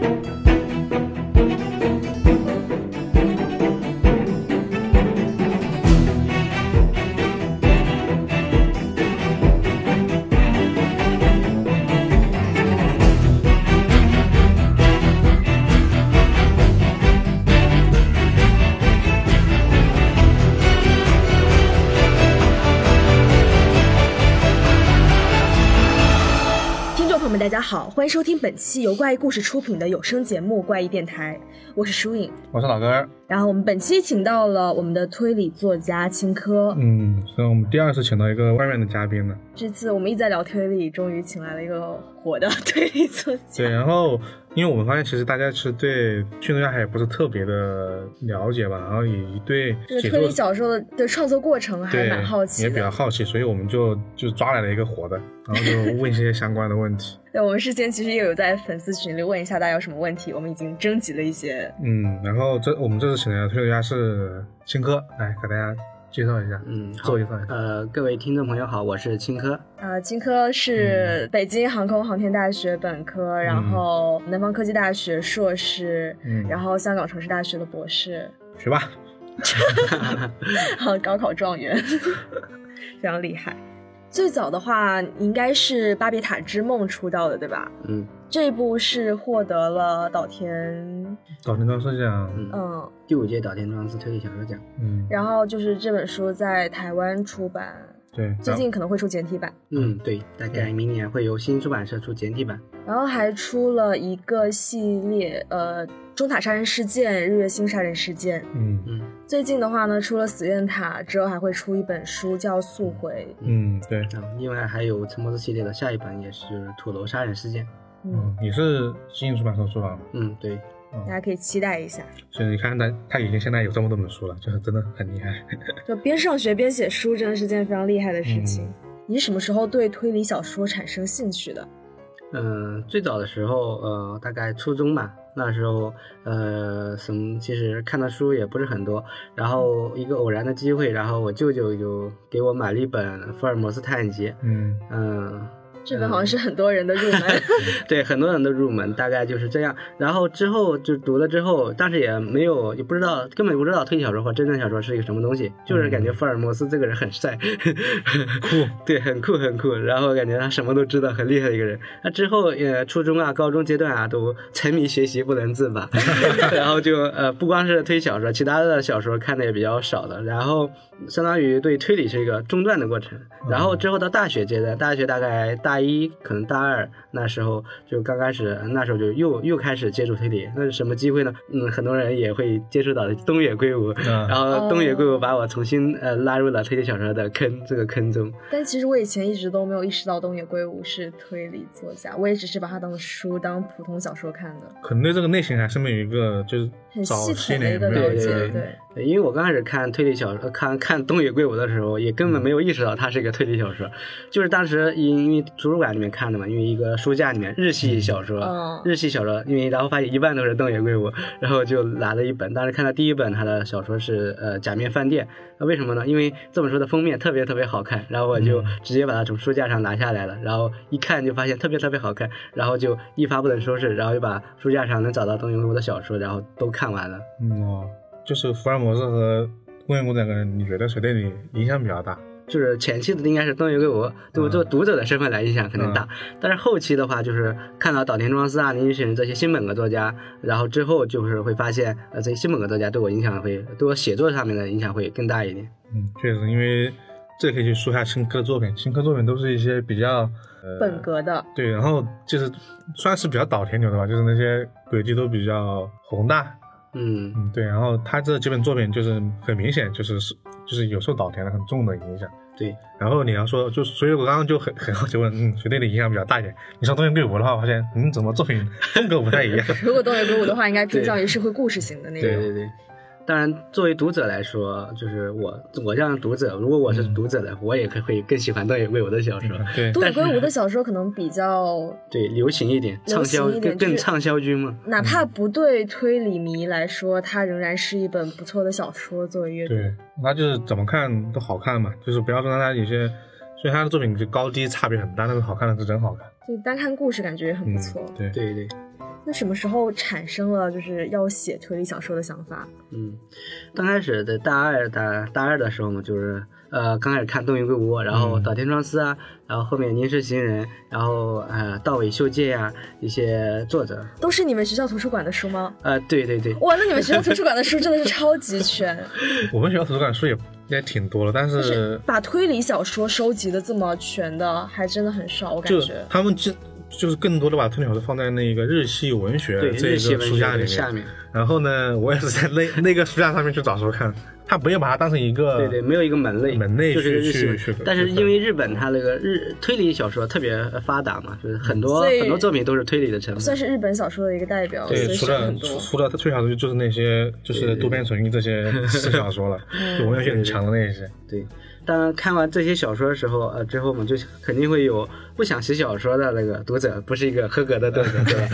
听欢迎收听本期由怪异故事出品的有声节目《怪异电台》，我是舒颖。我是老根儿，然后我们本期请到了我们的推理作家青稞。嗯，所以我们第二次请到一个外面的嘉宾了。这次我们一直在聊推理，终于请来了一个火的 推理作家。对，然后因为我们发现其实大家其实对剧作家还不是特别的了解吧，然后也对这个推理小说的的创作过程还蛮好奇也比较。好奇，所以我们就就抓来了一个活的，然后就问一些相关的问题。对，我们事先其实也有在粉丝群里问一下大家有什么问题，我们已经征集了一些。嗯，然后这我们这次请来的推理作家是青哥，来给大家介绍一下，嗯，自好我介绍一份。呃，各位听众朋友好，我是青稞。呃，青稞是北京航空航天大学本科，然后南方科技大学硕士，嗯然后香港城市大学的博士，学霸，好高考状元，非常厉害。最早的话应该是《巴比塔之梦》出道的，对吧？嗯这部是获得了岛田，岛田庄司奖，嗯，嗯，第五届岛田庄司推理小说奖。嗯，然后就是这本书在台湾出版，对，最近可能会出简体版，嗯，对，大概明年会由新出版社出简体版。然后还出了一个系列，呃，中塔杀人事件、日月星杀人事件。嗯嗯最近的话呢，出了死怨塔之后，还会出一本书叫《速回》。嗯，对，然后另外还有陈博士系列的下一本也是土楼杀人事件。嗯，嗯，你是新出版社出版吗？嗯，对，大家可以期待一下。所以你看他他已经现在有这么多本书了，就是真的很厉害。就边上学边写书，真的是件非常厉害的事情。你什么时候对推理小说产生兴趣的？嗯、最早的时候，呃，大概初中吧，那时候，呃，什么，其实看的书也不是很多，然后一个偶然的机会，然后我舅舅就给我买了一本《福尔摩斯探案集》，嗯嗯、这本好像是很多人的入门。对，很多人的入门，大概就是这样。然后之后就读了之后，但是也没有，也不知道，根本不知道推理小说或真正小说是一个什么东西，就是感觉福尔摩斯这个人很帅，酷，对，很酷很酷。然后感觉他什么都知道，很厉害的一个人。那之后，呃，初中啊、高中阶段啊，都沉迷学习不能自拔，然后就呃，不光是推小说，其他的小说看的也比较少的。然后相当于对推理是一个中断的过程。然后之后到大学阶段，大学大概大一可能大二那时候就刚开始，那时候就又又开始接触推理。那是什么机会呢？嗯，很多人也会接触到东野圭吾。嗯然后东野圭吾把我重新呃拉入了推理小说的坑这个坑中。但其实我以前一直都没有意识到东野圭吾是推理作家，我也只是把他当书、当普通小说看的，可能对这个类型还是没有一个就是很早系些统的一个年没有了解。对对，对，因为我刚开始看推理小说，看看东野圭吾的时候，也根本没有意识到它是一个推理小说，就是当时因因为图书馆里面看的嘛，因为一个书架里面日系小说，嗯日系小说，因为然后发现一半都是东野圭吾，然后就拿了一本，当时看到第一本他的小说是呃假面饭店，那为什么呢？因为这本书的封面特别特别好看，然后我就直接把它从书架上拿下来了，然后一看就发现特别特别好看，然后就一发不能收拾，然后就把书架上能找到东野圭吾的小说，然后都看完了。嗯哦，就是福尔摩斯和东野圭吾两个人，你觉得谁对你影响比较大？就是前期的应该是东野圭吾，对我嗯做读者的身份来影响可能大，但是后期的话，就是看到岛田庄司啊、林雪这些新本格作家，然后之后就是会发现，呃，这些新本格作家对我影响会，对我写作上面的影响会更大一点。嗯，确实，因为这可以去说一下新科作品，新科作品都是一些比较呃本格的，对，然后就是算是比较岛田流的吧，就是那些轨迹都比较宏大，嗯嗯，对，然后他这几本作品就是很明显就是是就是有受岛田的很重的影响。对，然后你要说，就所以我刚刚就很很好奇问，嗯，谁对你影响比较大一点？你说东野圭吾的话，我发现，嗯，怎么作品风格不太一样？如果东野圭吾的话，应该偏向于是会故事型的那种。对对对。当然，作为读者来说，就是我我这样的读者，如果我是读者的，我也可会更喜欢东野圭吾的小说，对，东野圭吾的小说可能比较，对，流行一点，畅销一点更更畅销军嘛。哪怕不对推理迷来说，它仍然是一本不错的小说作为阅读。对，那就是怎么看都好看嘛，就是不要说它有些，所以他的作品就高低差别很大，但是好看的是真好看。就单看故事感觉也很不错。对，对对，那什么时候产生了就是要写推理小说的想法？嗯，刚开始的大二大大二的时候嘛，就是呃刚开始看东野圭吾，然后岛田庄司啊，然后后面凝视行人，然后呃道尾秀介呀、一些作者，都是你们学校图书馆的书吗？呃对对对，哇，那你们学校图书馆的书真的是超级全，我们学校图书馆书也也挺多的，但是是把推理小说收集的这么全的，还真的很少，我感就觉。他们就就是更多的把推理小说放在那个日系文学对这日系文个书架里面。学下面，然后呢，我也是在那那个书架上面去找书看，他不要把它当成一个对对，没有一个门类，门类就是去日系文去去但是因为日本它那个日推理小说特别发达嘛，就是很多很多作品都是推理的成分。算是日本小说的一个代表，对，除了。除了推理小说，就是那些就是渡边淳一这些私小说了，就文学性很强的那些。对，当然看完这些小说的时候，呃，之后嘛，就肯定会有不想写小说的那个读者，不是一个合格的读者，对吧？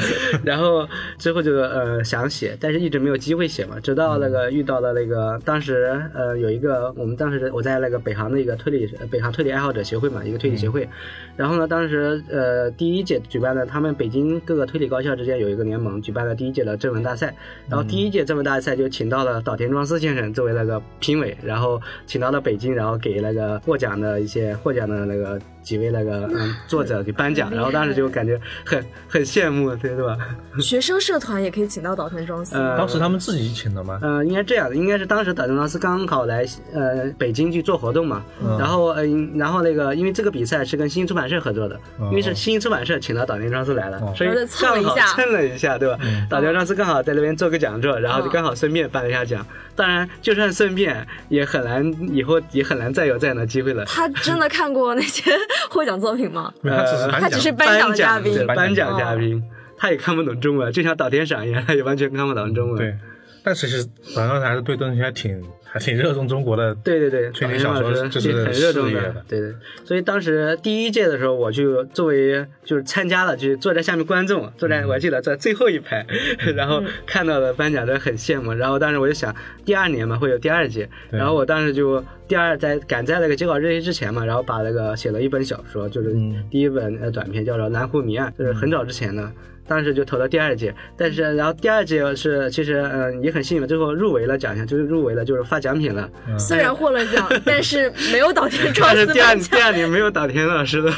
然后之后就呃想写，但是一直没有机会写嘛。直到那个遇到了那个当时呃有一个我们当时我在那个北航的一个推理呃北航推理爱好者协会嘛，一个推理协会。然后呢，当时呃第一届举办的，他们北京各个推理高校之间有一个联盟，举办了第一届的征文大赛。然后第一届征文大赛就请到了岛田庄司先生作为那个评委，然后请到了北京，然后给那个获奖的一些获奖的那个几位那个嗯作者给颁奖。然后当时就感觉很很羡慕，对对吧？学生社团也可以请到岛田庄司，呃当时他们自己请的吗？呃，应该这样的，应该是当时岛田庄司刚好来呃北京去做活动嘛，嗯然后呃，然后那个因为这个比赛是跟新出版社合作的，因为是新出版社请到岛田庄司来了，哦所以就蹭了刚好一下蹭了一下，对吧？岛田庄司刚好在那边做个讲座，然后就刚好顺便颁了一下奖。当然，就算顺便，也很难以后也很难再有这样的机会了。他真的看过那些 获奖作品吗？没有，他只是呃颁奖他只是颁奖嘉宾颁颁奖奖嘉宾，他也看不懂中文，就像岛田赏一样，他也完全看不懂中文。对，但其实反正还是对东西还挺还挺热衷中国的。对对对，推理小说就是很热衷的对对。所以当时第一届的时候，我就作为就是参加了，就坐在下面观众，坐在我还记得在最后一排，然后看到了颁奖的很羡慕。然后当时我就想，第二年嘛会有第二届，然后我当时就第二在赶在那个截稿日期之前嘛，然后把那个写了一本小说，就是嗯第一本呃短篇叫做《南湖谜案》，就是很早之前的。当时就投了第二届，但是然后第二届是其实嗯、呃也很幸运，最后入围了奖项，就是入围了，就是发奖品了。虽然获了奖，但是没有岛田庄但是第二。第二年没有岛田老师的，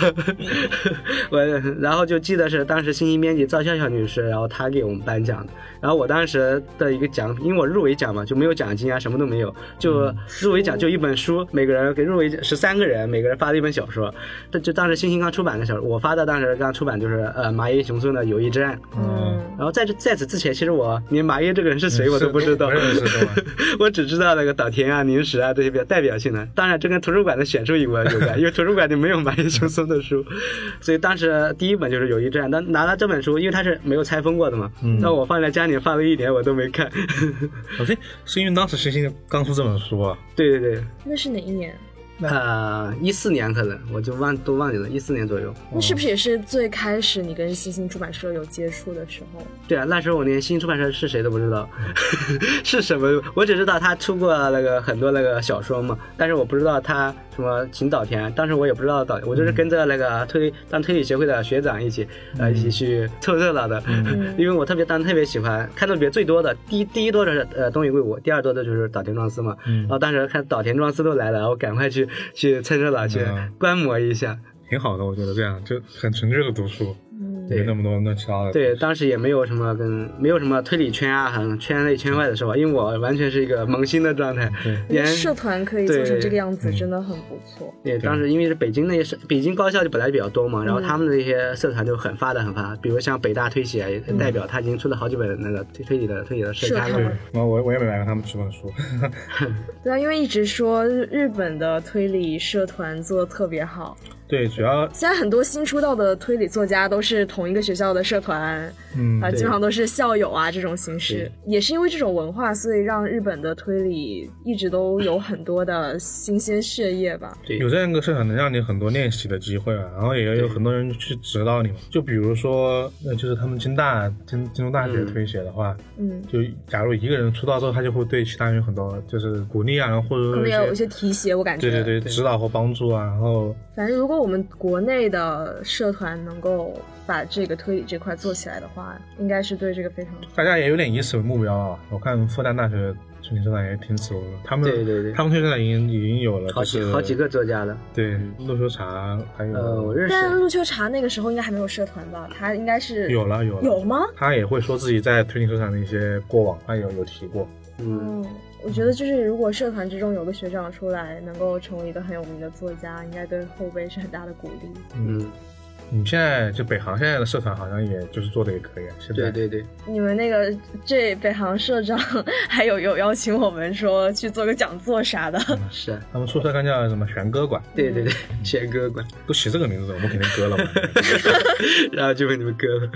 我然后就记得是当时新兴编辑赵笑笑女士，然后她给我们颁奖的。然后我当时的一个奖，因为我入围奖嘛，就没有奖金啊，什么都没有，就入围奖就一本书，每个人给入围十三个人，每个人发了一本小说。这就当时星星刚出版的小说，我发的当时刚出版就是呃麻叶雄村的《友谊嗯，然后在这在此之前，其实我连麻叶这个人是谁我都不知道？我只知道那个岛田啊、宁石啊这些比较代表性的。当然，这跟图书馆的选书有关有关，因为图书馆里没有麻叶雄松的书，所以当时第一本就是《友谊之案》。当拿了这本书，因为它是没有拆封过的嘛，那、我放在家里放了一年，我都没看。是因为当时星星刚出这本书啊，对对对，那是哪一年？呃，一四年可能我就忘都忘记了，一四年左右。那是不是也是最开始你跟新兴出版社有接触的时候？对啊，那时候我连新出版社是谁都不知道，是什么，我只知道他出过那个很多那个小说嘛，但是我不知道他什么请岛田，当时我也不知道岛，我就是跟着那个推当推理协会的学长一起，呃，一起去凑热闹的，因为我特别当时特别喜欢，看的别最多的第一第一多的是呃东野圭吾，第二多的就是岛田庄司嘛，然后当时看岛田庄司都来了，我赶快去去蹭热闹去嗯。观摩一下。挺好的，我觉得这样就很纯粹的读书，嗯，没那么多乱七八糟的。对，当时也没有什么跟没有什么推理圈啊，很圈内圈外的说法，因为我完全是一个萌新的状态，连社团可以做成这个样子，真的很不错。对，当时因为是北京那些社北京高校就本来比较多嘛，然后他们的一些社团就很发达很发达，比如像北大推写也代表，他已经出了好几本那个推推理的推理的社刊了社刊。然后我我也没买过他们几本书，对啊，因为一直说日本的推理社团做的特别好，对，主要现在很多新出道的推理作家都是同一个学校的社团，嗯啊，基本上都是校友啊这种形式。也是因为这种文化，所以让日本的推理一直都有很多的新鲜血液吧。对有这样一个社团能让你很多练习的机会啊，然后也有很多人去指导你嘛。就比如说，那，就是他们京大京京东大学推写的话，嗯，就假如一个人出道之后，他就会对其他人有很多就是鼓励啊，或者说可能也有一些提携，我感觉。对对对指导和帮助啊，然后反正如果我们国内的社团能够把这个推理这块做起来的话，应该是对这个非常大家也有点以此为目标啊。我看复旦大学推理社团也挺此为目标，他们对对对他们推理社团已经已经有了，好就是几好几个作家了。对陆秋茶还有、呃，我认识但陆秋茶那个时候应该还没有社团吧？他应该是有了有了有吗？他也会说自己在推理社团的一些过往，他有有提过。嗯，嗯，我觉得就是如果社团之中有个学长出来，能够成为一个很有名的作家，应该对后辈是很大的鼓励。嗯，你们现在就北航现在的社团好像也就是做的也可以啊，现在对对对，你们那个这北航社长还有有邀请我们说去做个讲座啥的，是，他们宿舍刚叫什么玄歌馆，对对对，玄歌馆，都起这个名字，我们肯定割了嘛。然后就被你们割了。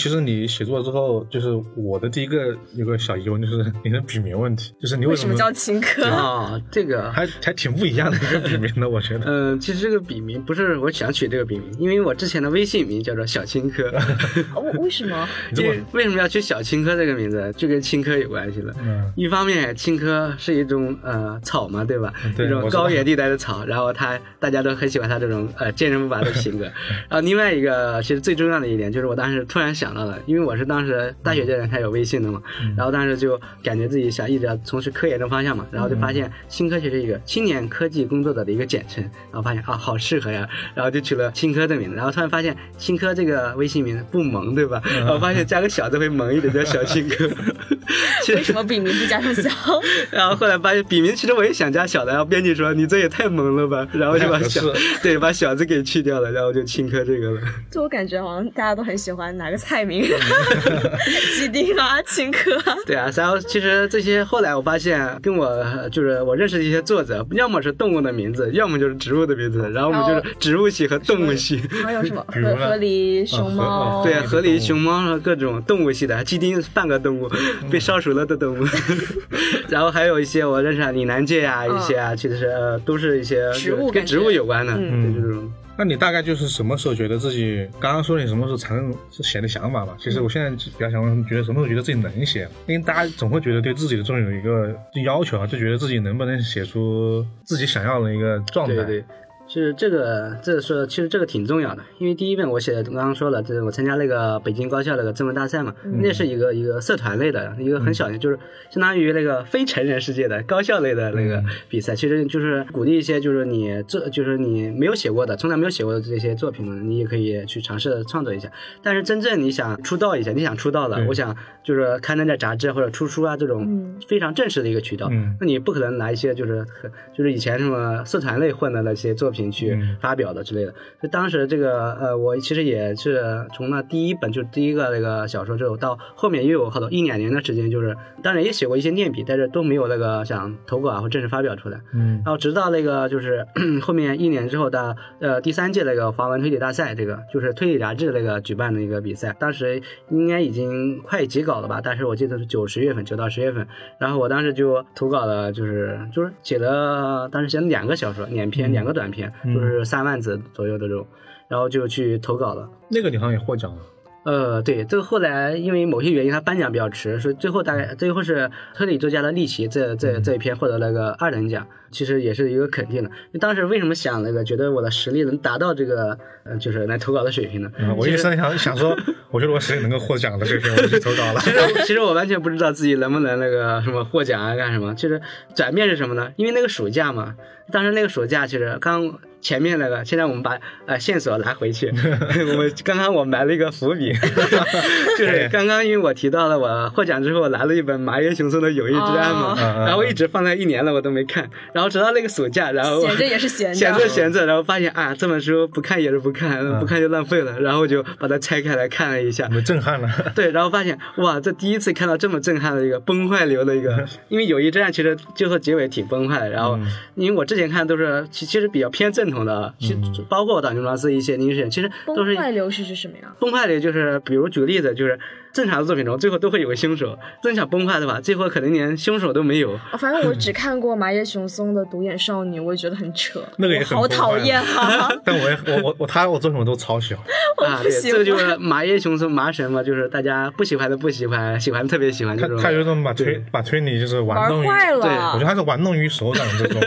其实你写作之后，就是我的第一个有个小疑问，就是你的笔名问题，就是你什为什么叫青稞？啊，这个还还挺不一样的一个笔名的，我觉得。嗯，其实这个笔名不是我想取这个笔名，因为我之前的微信名叫做小青稞。为为什么？为为什么要取小青稞这个名字？就跟青稞有关系了。嗯一方面，青稞是一种呃草嘛，对吧？对一种高原地带的草，然后它大家都很喜欢它这种呃坚韧不拔的性格。然后另外一个，其实最重要的一点就是我当时突然想到了，因为我是当时大学阶段才有微信的嘛，嗯然后当时就感觉自己想一直要从事科研的方向嘛，然后就发现青科学是一个青年科技工作者的一个简称，然后发现啊好适合呀，然后就取了青科的名字，然后突然发现青科这个微信名不萌对吧？然后发现加个小字会萌一点，叫小青科。其实为什么笔名不加上小？然后后来发现笔名其实我也想加小的，然后编辑说你这也太萌了吧，然后就把小对把小字给去掉了，然后就青科这个了。就我感觉好像大家都很喜欢哪个菜名，鸡丁啊、青稞啊。对啊，然后其实这些后来我发现跟我就是我认识的一些作者，要么是动物的名字，要么就是植物的名字，然后我们就是植物系和动物系。还有什么 比如呢河河狸、熊啊猫？河对河狸、熊猫和各种动物系的，鸡丁半个动物，被烧熟了的动物。然后还有一些我认识啊，岭南界啊，一些啊，其实都是一些植物跟植物有关的，嗯对这种。那你大概就是什么时候觉得自己刚刚说你什么时候产生写的想法吧？其实我现在比较想问，觉得什么时候觉得自己能写？因为大家总会觉得对自己的作品有一个要求啊，就觉得自己能不能写出自己想要的一个状态。对对，其实这个这个说，其实这个挺重要的，因为第一遍我写的刚刚说了，就是我参加那个北京高校那个征文大赛嘛，那是一个一个社团类的一个很小的，就是相当于那个非成人世界的高校类的那个比赛，其实就是鼓励一些就是你这就是你没有写过的，从来没有写过的这些作品呢，你也可以去尝试创作一下。但是真正你想出道一下，你想出道的，我想就是刊登在杂志或者出书啊这种嗯非常正式的一个渠道，嗯。那你不可能拿一些就是很就是以前什么社团类混的那些作品去嗯发表的之类的。就当时这个呃，我其实也是从那第一本就第一个那个小说之后，到后面又有好多一两年的时间，就是当然也写过一些念笔，但是都没有那个想投稿啊或正式发表出来。嗯然后直到那个就是 后面一年之后的呃第三届那个华文推理大赛，这个就是推理杂志那个举办的一个比赛，当时应该已经快截稿了吧？但是我记得是九十月份，九到十月份，然后我当时就投稿了，就是就是写了，当时写了两个小说，两篇两个短篇，就是三万字左右的这种，然后就去投稿了。那个你好像也获奖了。呃，对，这个后来因为某些原因，他颁奖比较迟，所以最后大概最后是推理作家的利奇这这这一篇获得了个二等奖，其实也是一个肯定的。当时为什么想那个觉得我的实力能达到这个呃就是来投稿的水平呢？嗯，我一直在想想说，我觉得我实力能够获奖的这篇，我就去投稿了。其实其实我完全不知道自己能不能那个什么获奖啊干什么。其实转变是什么呢？因为那个暑假嘛，当时那个暑假其实刚前面那个，现在我们把呃线索拿回去，我们刚刚我埋了一个伏笔，就是刚刚因为我提到了我获奖之后拿了一本麻原雄松的《友谊之案》嘛，哦然后一直放在一年了我都没看，然后直到那个暑假，然后闲着也是闲着。闲着闲着，然后发现啊这本书不看也是不看，不看就浪费了，然后就把它拆开来看了一下。我，震撼了。对，然后发现哇，这第一次看到这么震撼的一个崩坏流的一个，因为友谊之战其实最后结尾挺崩坏的。然后，因为我之前看都是其其实比较偏正统的，其包括岛牛罗斯一些历史，其实都是崩坏流是指什么呀？崩坏流，就是比如举个例子，就是正常的作品中最后都会有个凶手，正常崩坏的话，最后可能连凶手都没有。哦反正我只看过麻叶雄松的《独眼少女》，我也觉得很扯，那个也我好很崩坏讨厌啊！但我也我我我他我作品我都超喜欢。啊，对，不喜这个就是麻叶雄松麻神嘛，就是大家不喜欢的不喜欢，喜欢特别喜欢这种。他他有一种把推把推理就是玩玩弄于，坏对我觉得。他是玩弄于手掌这种，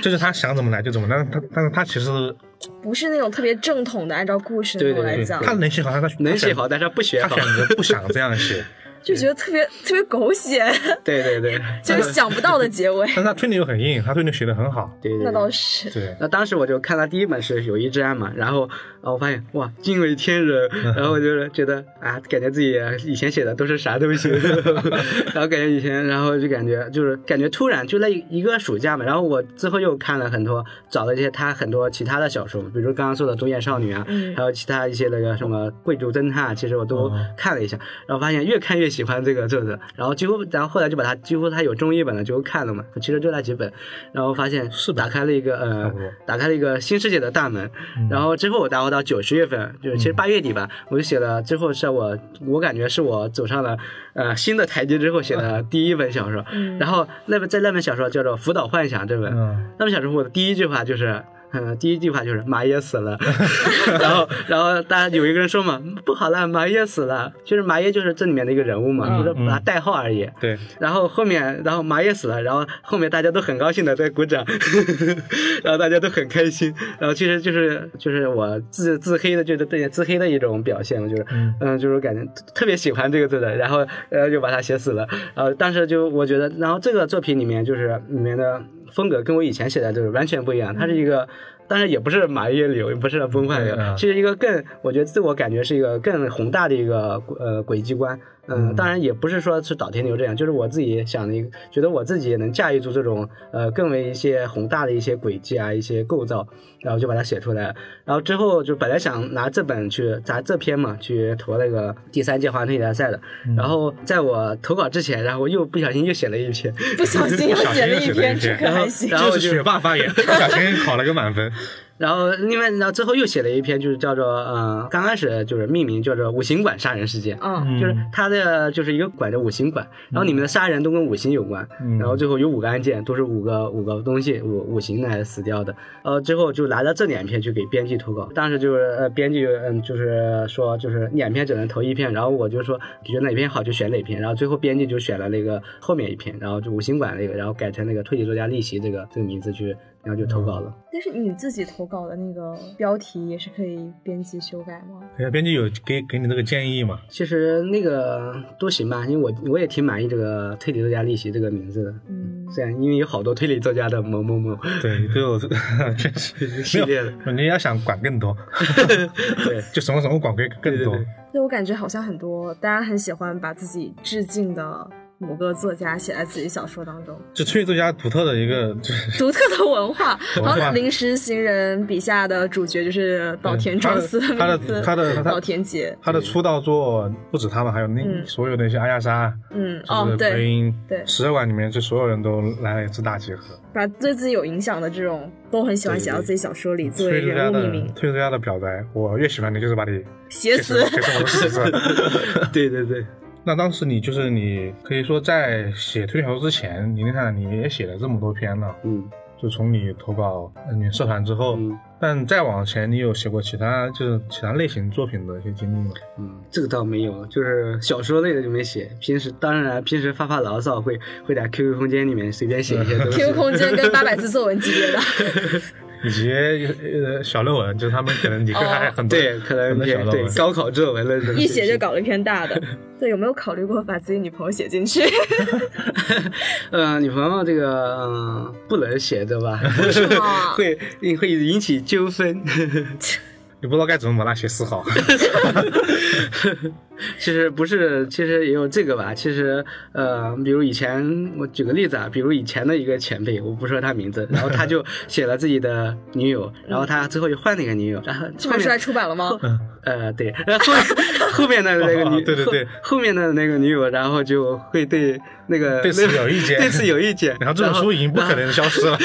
就是他想怎么来就怎么来，但是他但是他其实不是那种特别正统的，按照故事对对对来讲，他能写好，他能写好，但是他不学好。他选。择不想这样写，就觉得特别特别狗血，对对对，就是想不到的结尾。但是他推理又很硬，他推理写的很好。对对对那倒是，对，那当时我就看他第一本是《友谊之案》嘛，然后啊，我发现哇，惊为天人，然后我就是觉得啊，感觉自己以前写的都是啥东西，然后感觉以前，然后就感觉就是感觉突然就那一个暑假嘛，然后我之后又看了很多，找了一些他很多其他的小说，比如刚刚说的《独眼少女》啊，嗯。还有其他一些那个什么贵族侦探啊，其实我都哦。看了一下，然后发现越看越喜欢这个作者，然后几乎，然后后来就把他几乎他有中译本的就看了嘛，其实就那几本，然后发现是打开了一个呃打开了一个新世界的大门，嗯。然后之后我然后到九十月份，就是其实八月底吧，我就写了，之后是我我感觉是我走上了呃新的台阶之后写的第一本小说，嗯。然后那本在那本小说叫做《辅导幻想》这本，嗯，那本小说我的第一句话就是。嗯，第一句话就是马爷死了，然后，然后大家有一个人说嘛，不好了，马爷死了，就是马爷就是这里面的一个人物嘛，嗯就是把他代号而已。对，然后后面，然后马爷死了，然后后面大家都很高兴的在鼓掌，然后大家都很开心，然后其实就是就是我自自黑的，就是对自黑的一种表现，我就是嗯。嗯，就是感觉特别喜欢这个字的，然后呃就把它写死了，然后当时就我觉得，然后这个作品里面就是里面的风格跟我以前写的就是完全不一样，它是一个。当然也不是马叶流，也不是崩坏流嗯，是一个更，我觉得自我感觉是一个更宏大的一个呃轨迹观。嗯，当然也不是说是岛田流这样，就是我自己想的一个，觉得我自己也能驾驭住这种呃更为一些宏大的一些轨迹啊，一些构造，然后就把它写出来了。然后之后就本来想拿这本去砸这篇嘛，去投那个第三届华文推理大赛的。然后在我投稿之前，然后我又不小心又写了一篇，不小心又写了一篇，这可还行。然后就是学霸发言，不小心考了个满分。然后另外，然后之后又写了一篇，就是叫做呃，刚开始就是命名叫做五行馆杀人事件。嗯，就是它的就是一个馆叫五行馆，然后里面的杀人都跟五行有关，嗯。然后最后有五个案件，都是五个五个东西五五行来死掉的，呃，最后就拿着这两篇去给编辑投稿，当时就是呃编辑嗯就是说就是两篇只能投一篇，然后我就说你觉得哪篇好就选哪篇，然后最后编辑就选了那个后面一篇，然后就五行馆那个，然后改成那个推理作家逆袭这个这个名字去，然后就投稿了。但是你自己投稿的那个标题也是可以编辑修改吗？对呀，编辑有给给你这个建议嘛？其实那个都行吧，因为我我也挺满意这个推理作家利息这个名字的。嗯，虽然因为有好多推理作家的某某某对，都有 确实系列的，没有，你要想管更多，对就什么什么管更更多。对对对对我感觉好像很多大家很喜欢把自己致敬的某个作家写在自己小说当中，就推理作家独特的一个，就是独特的文化。然后临时行人笔下的主角就是岛田庄司他的，他的岛田结。他的出道作不止他们，还有那嗯所有的一些阿亚莎，嗯，哦，对，音，对十二馆里面就所有人都来了一次大集合。把对自己有影响的这种都很喜欢写到自己小说里作为推理作家的人物命名，推理作家的表白，我越喜欢你就是把你写死。写成我的死字。对对对，那当时你就是你可以说在写推理小说之前，你看你也写了这么多篇了，嗯就从你投稿呃你社团之后，嗯但再往前你有写过其他就是其他类型作品的一些经历吗？嗯，这个倒没有，就是小说类的就没写。平时当然平时发发牢骚会会在 QQ 空间里面随便写一些东西。QQ 空间跟八百字作文级别的，以及呃小论文，就是他们可能你哦会还很多、对，可能很多小也对。高考作文的这种一写就。搞了一篇大的。对，有没有考虑过把自己女朋友写进去？呃，女朋友这个嗯不能写对吧？会会引起纠纷。你不知道该怎么把它写死好。其实不是，其实也有这个吧。其实，呃，比如以前我举个例子啊，比如以前的一个前辈，我不说他名字，然后他就写了自己的女友，然后他最后又换了一个女友，然后这本书还出版了吗？呃对，然后后 后面的那个女，哦对对对后，面的那个女友，然后就会对那个对此有意见对此有意见，然后这本书已经不可能消失了。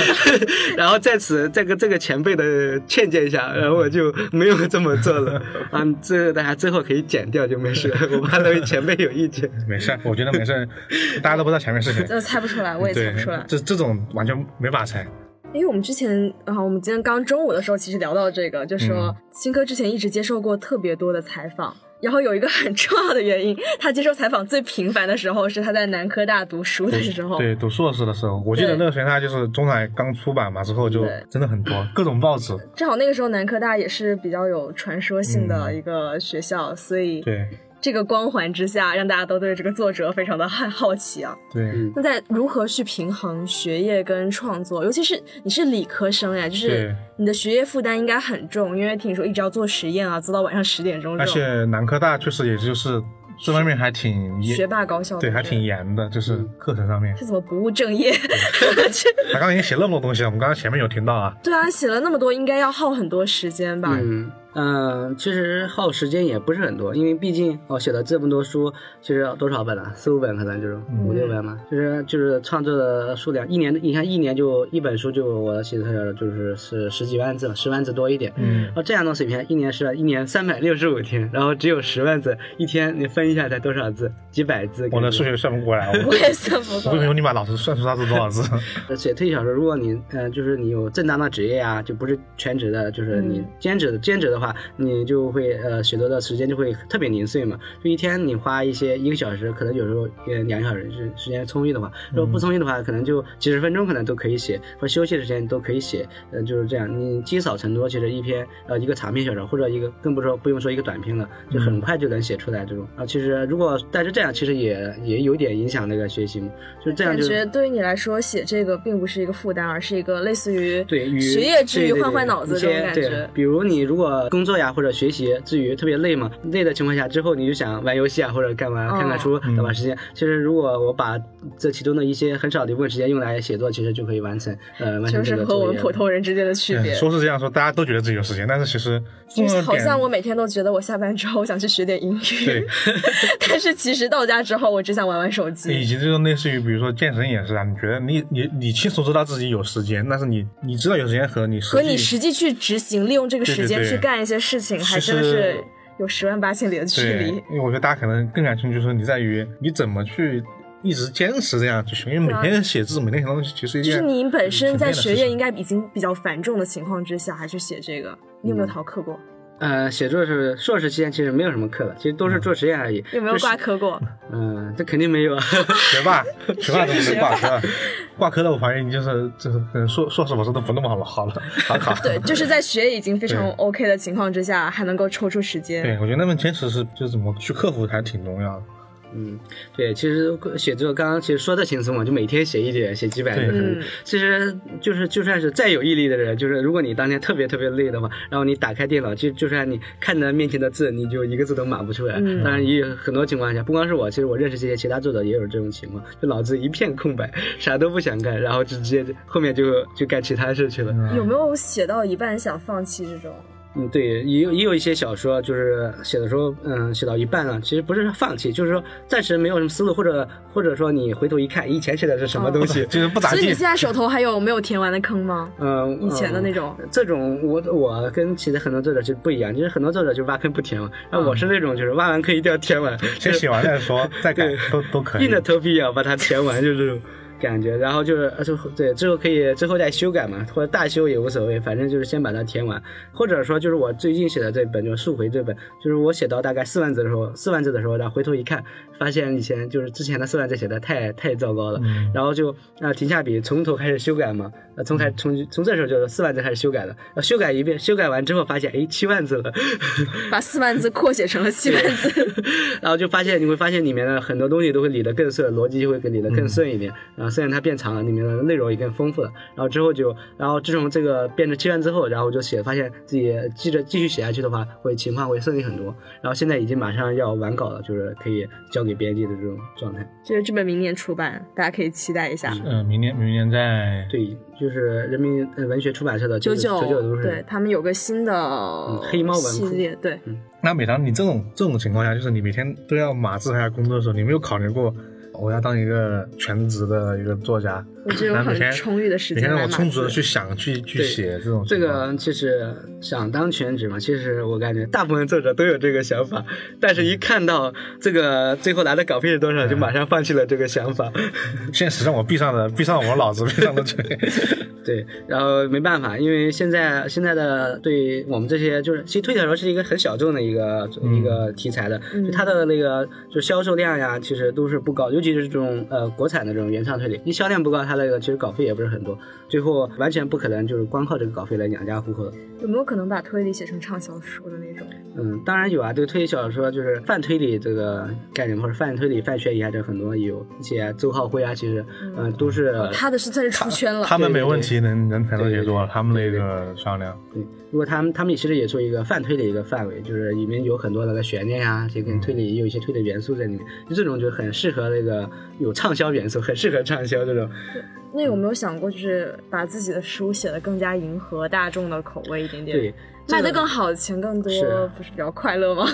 然后在此这个这个前辈的劝谏下，然后我就没有这么做了。啊，这个大家最后可以剪掉就没事，我怕那位前辈有意见。没事，我觉得没事，大家都不知道前面是谁。这猜不出来，我也猜不出来，。这这种完全没法猜。因为我们之前啊，我们今天刚中午的时候其实聊到这个，就说嗯新科之前一直接受过特别多的采访，然后有一个很重要的原因，他接受采访最频繁的时候是他在南科大读书的时候。对，读硕士的时候，我记得那个时间他就是中海刚出版嘛，之后就真的很多各种报纸。正好那个时候南科大也是比较有传说性的一个学校，所以对这个光环之下，让大家都对这个作者非常的好好奇啊。对，嗯那在如何去平衡学业跟创作，尤其是你是理科生呀，就是你的学业负担应该很重，因为听说一直要做实验啊，做到晚上十点钟而且南科大确实也就是这方面还挺严学霸高校对，还挺严的，就是课程上面。是怎么不务正业？他刚刚已经写那么多东西了，我们刚刚前面有听到啊。对啊，写了那么多，应该要耗很多时间吧？嗯嗯，其实耗时间也不是很多，因为毕竟我写了这么多书，其实多少本了？四五本可能就是五六本嘛，就是就是创作的数量，一年你看一年就一本书就我写的就是是十几万字，十万字多一点。嗯然后这样的水平，一年是一年三百六十五天，然后只有十万字，一天你分一下才多少字？几百字。我的数学算不过来，我我也算不会过来。用你把老师算出他是多少字。写推理小说，如果你嗯、呃就是你有正当的职业啊，就不是全职的，就是你嗯兼职的兼职的话，你就会呃写作的时间就会特别零碎嘛。就一天你花一些一个小时，可能有时候呃两个小时是时间充裕的话，如果不充裕的话，可能就几十分钟可能都可以写，或者休息的时间都可以写。呃，就是这样，你积少成多，其实一篇呃一个长篇小说或者一个更不说不用说一个短篇了，就很快就能写出来这种。啊，其实如果但是这样其实也也有点影响那个学习嘛，就这样感就觉对于你来说，写这个并不是一个负担，而是一个类似于对，于学业之余换换脑子这种感觉。比如你如果工作呀或者学习之余特别累嘛，累的情况下之后你就想玩游戏啊或者干嘛哦看看书打发时间。其实如果我把这其中的一些很少的一部分时间用来写作，其实就可以完成呃完成就是和我们普通人之间的区别嗯。说是这样说，大家都觉得自己有时间，但是其实就是好像我每天都觉得我下班之后我想去学点英语，对，但是其实到家之后我只想玩玩手机以。及这种类似于比如说健身也是啊，你觉得你你你清楚知道自己有时间，但是你你知道有时间和你实和你际实际去执行，利用这个时间去干一些事情，还真的是有十万八千里的距，离。因为我觉得大家可能更感兴趣，就是你在于你怎么去一直坚持这样去学，因为每天写字，每天写东西，其实就是你本身在学业应该该已经比较繁重的情况之下，还去写这个，你有没有逃课过？呃，写作是硕士期间其实没有什么课了，其实都是做实验而已。有没有挂科过？嗯、这肯定没有啊。学霸，学霸怎么能挂科？挂科的我怀疑你就是就是可能硕硕士博士都不那么好了，好了，好考。对，就是在学已经非常 OK 的情况之下，还能够抽出时间。对，我觉得那份坚持是就是怎么去克服还挺重要的。嗯，对，其实写作刚刚其实说的轻松嘛，就每天写一点，写几百字其实就是就算是再有毅力的人，就是如果你当天特别特别累的话，然后你打开电脑，就就算你看着面前的字，你就一个字都码不出来。嗯当然也有很多情况下，不光是我，其实我认识这些其他作者也有这种情况，就脑子一片空白，啥都不想干，然后就直接后面就就干其他事去了。有没有写到一半想放弃这种？嗯，对，也有也有一些小说，就是写的时候，嗯，写到一半了，其实不是放弃，就是说暂时没有什么思路，或者或者说你回头一看，以前写的是什么东西，就是不咋地所以你现。在手头还有没有填完的坑吗？嗯，以前的那种嗯这种我我跟其实很多作者就不一样，就是很多作者就挖坑不填嘛，然后我是那种就是挖完坑一定要填完，先写完再说，再改都都可以硬。着头皮也要把它填完，就是这种感觉。然后就是呃，之后对之后可以之后再修改嘛，或者大修也无所谓，反正就是先把它填完。或者说就是我最近写的这本就是《速回》这本，就是我写到大概四万字的时候，四万字的时候，然后回头一看，发现以前就是之前的四万字写的太太糟糕了，嗯然后就啊、停下笔，从头开始修改嘛。呃，从开从从这时候就是四万字开始修改的，呃修改一遍，修改完之后发现，哎，七万字了，把四万字扩写成了 七万字。然后就发现你会发现里面的很多东西都会理得更顺，逻辑就会理得更顺一点。然后虽然它变长了，里面的内容也更丰富了。然后之后就，然后自从这个变成七万之后，然后我就写，发现自己记着继续写下去的话，会情况会顺利很多。然后现在已经马上要完稿了，就是可以交给编辑的这种状态。就是这本明年出版，大家可以期待一下。嗯，明年明年在对，就是人民呃文学出版社的九九九都是对他们有个新的 黑猫文库系列，对，那每当你这种这种情况下，就是你每天都要码字还要工作的时候，你没有考虑过我要当一个全职的一个作家，我就有很充裕的时每天让我充足的去想去去写这种这个其实想当全职嘛，其实我感觉大部分作者都有这个想法，但是一看到这个最后拿的稿费是多少，就马上放弃了这个想法。现实让我闭上了闭上了我脑子，闭上了嘴。对，然后没办法，因为现在现在的对我们这些就是，其实推理小说是一个很小众的一个、一个题材的，就它的那个就销售量呀，其实都是不高，尤其是这种呃国产的这种原创推理，你销量不高，它那个其实稿费也不是很多，最后完全不可能就是光靠这个稿费来养家糊口的。有没有可能把推理写成畅销书的那种？嗯，当然有啊，这个推理小说就是泛推理这个概念，或者泛推理、泛悬疑啊，这很多有一些周浩辉啊，其实嗯、呃都是他的是算是出圈了。他们对对没问题，能能才能写作，他们那对个商量。对，如果他们他们其实也做一个泛推理的一个范围，就是里面有很多那个悬念呀、这跟推理也有一些推理元素在里面，就这种就很适合那个有畅销元素，很适合畅销这种。那有没有想过，就是把自己的书写的更加迎合大众的口味一点点，对，卖这个得更好，钱更多，不是比较快乐吗？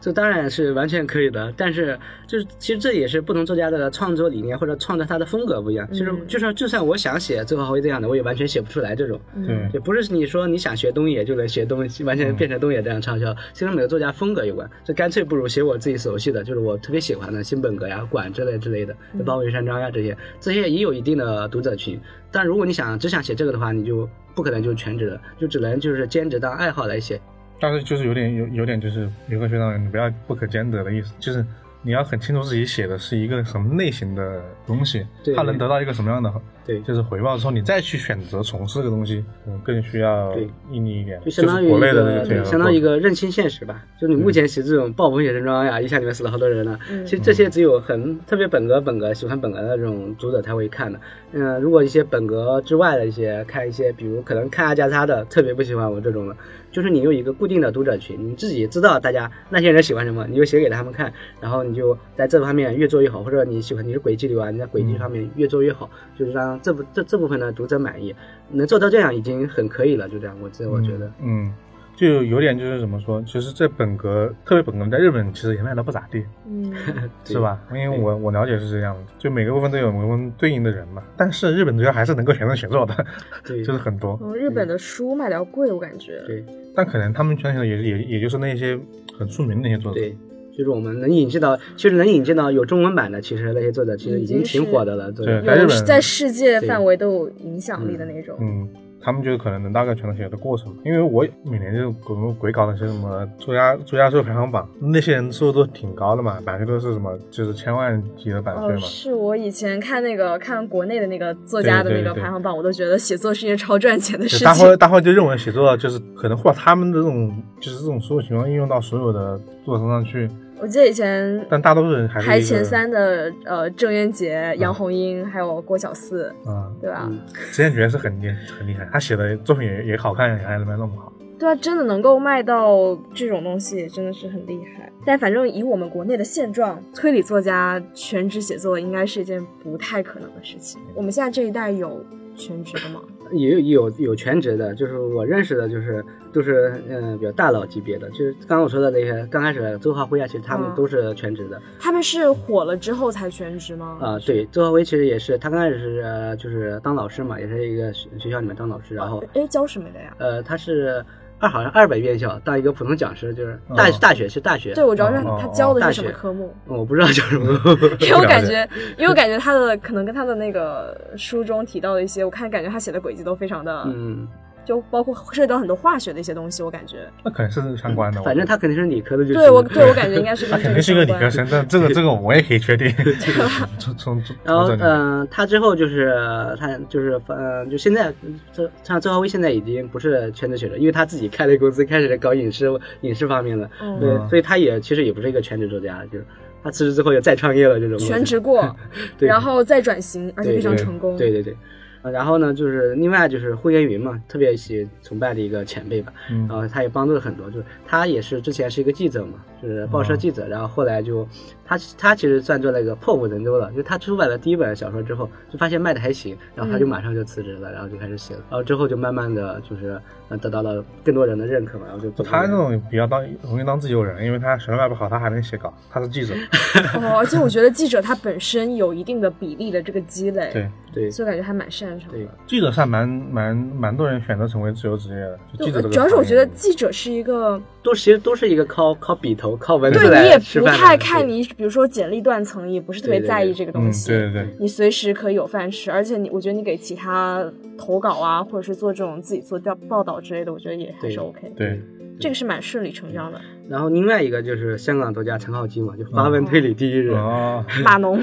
这当然是完全可以的，但是就是其实这也是不同作家的创作理念或者创作他的风格不一样。其实嗯就算就算我想写最后会这样的，我也完全写不出来这种。嗯也不是你说你想学东野就能学东西，完全变成东野这样畅销。其实每个作家风格有关，这干脆不如写我自己熟悉的，就是我特别喜欢的新本格呀、馆之类之类的，就包括山章呀这些，这些也有一定的读者群。但如果你想只想写这个的话，你就不可能就是全职的，就只能就是兼职当爱好来写。但是就是有点有有点就是有个学长，你不要不可兼得的意思，就是你要很清楚自己写的是一个什么类型的东西，对。它能得到一个什么样的对，就是回报之后，你再去选择从事这个东西，可能，更需要对。毅力一点，就相当于国内的相当于一个认清现实吧。就你目前写这种暴风雪山庄呀，一下里面死了好多人了，嗯。其实这些只有很特别本格本格喜欢本格的这种读者才会看的。嗯、如果一些本格之外的一些看一些，比如可能看阿加莎的，特别不喜欢我这种的，就是你有一个固定的读者群，你自己知道大家那些人喜欢什么，你就写给他们看，然后你就在这方面越做越好，或者你喜欢你是轨迹流啊，你在轨迹方面越做越好，就是让这部这这部分呢读者满意，能做到这样已经很可以了，就这样，我这我觉得。嗯，嗯就有点就是怎么说，其实这本格特别本格在日本其实也卖的不咋地，嗯，是吧？因为我我了解是这样的，就每个部分都有每个部分对应的人嘛，但是日本主要还是能够 全能写作的，对就是很多，嗯，日本的书卖的要贵，我感觉。对但可能他们全职写作也也也就是那些很出名的那些作者，对，就是我们能引进到，其实能引进到有中文版的，其实那些作者其实已经挺火的了，对对在日本有在世界范围都有影响力的那种。嗯，他们就可能能大概全都写的过程，因为我每年就鬼鬼搞那些什么作家作家收入排行榜，那些人收入都挺高的嘛，版税都是什么就是千万级的版税哦，嘛。是我以前看那个看国内的那个作家的那个排行榜，我都觉得写作是一件超赚钱的事情大情。会大会就认为写作就是可能会把他们的这种就是这种所有情况应用到所有的作者身上去，我记得以前但大多数人还是排前三的呃郑渊洁、杨红樱还有郭小四，啊，对吧？嗯石田觉是很厉很厉害，他写的作品也也好看，也还能卖那么好。对啊，真的能够卖到这种东西，真的是很厉害。但反正以我们国内的现状，推理作家全职写作应该是一件不太可能的事情。我们现在这一代有全职的吗？也有有有全职的，就是我认识的，就是都是嗯、呃比较大佬级别的，就是刚刚我说的那些，刚开始周浩辉啊，其实他们嗯都是全职的他们是火了之后才全职吗？啊、对，周浩辉其实也是，他刚开始是、呃就是当老师嘛，也是一个学学校里面当老师，然后哎，教什么的呀？呃他是二好像二本院校当一个普通讲师，就是大、哦大学是大学，对，我知道是哦他教的是什么科目，我不知道叫什么，因为我感觉，因为我感觉他的可能跟他的那个书中提到的一些，我看感觉他写的轨迹都非常的，嗯，就包括涉及到很多化学的一些东西，我感觉。那可能是相关的。反正他肯定是理科的，就是对我对我感觉应该是他肯定是个理科生，但这个 这个我也可以确定。从从从然后，嗯、他之后就是他就是嗯，就现在这像周浩威现在已经不是全职学者，因为他自己开了公司，开始搞影视影视方面了。嗯对，所以他也其实也不是一个全职作家，就是他辞职之后又再创业了这种。全职过，然后再转型，而且非常对成功。对对对。呃然后呢，就是另外就是呼延云嘛，特别喜崇拜的一个前辈吧。嗯然后他也帮助了很多，就是他也是之前是一个记者嘛，就是报社记者，然后后来就他他其实算做那个破釜沉舟了，就他出版了第一本小说之后，就发现卖的还行，然后他就马上就辞职了，然后就开始写了，然后之后就慢慢的就是呃得到了更多人的认可嘛，然后就就他这种比较当容易当自由人，因为他小说卖不好，他还能写稿，他是记者。哦，而且我觉得记者他本身有一定的比例的这个积累，对，对所以感觉还蛮擅长的对。记者算蛮蛮蛮多人选择成为自由职业的，就记者主要是我觉得记者是一个，都其实都是一个靠靠笔头靠文字对你也不太看你，比如说简历断层，也不是特别在意这个东嗯，西。对对对，你随时可以有饭吃，而且你，我觉得你给其他投稿啊，或者是做这种自己做调报道之类的，我觉得也还是 OK 的。对，这个是蛮顺理成章的。然后另外一个就是香港作家陈浩基嘛，就发文推理第一人，哦，码农，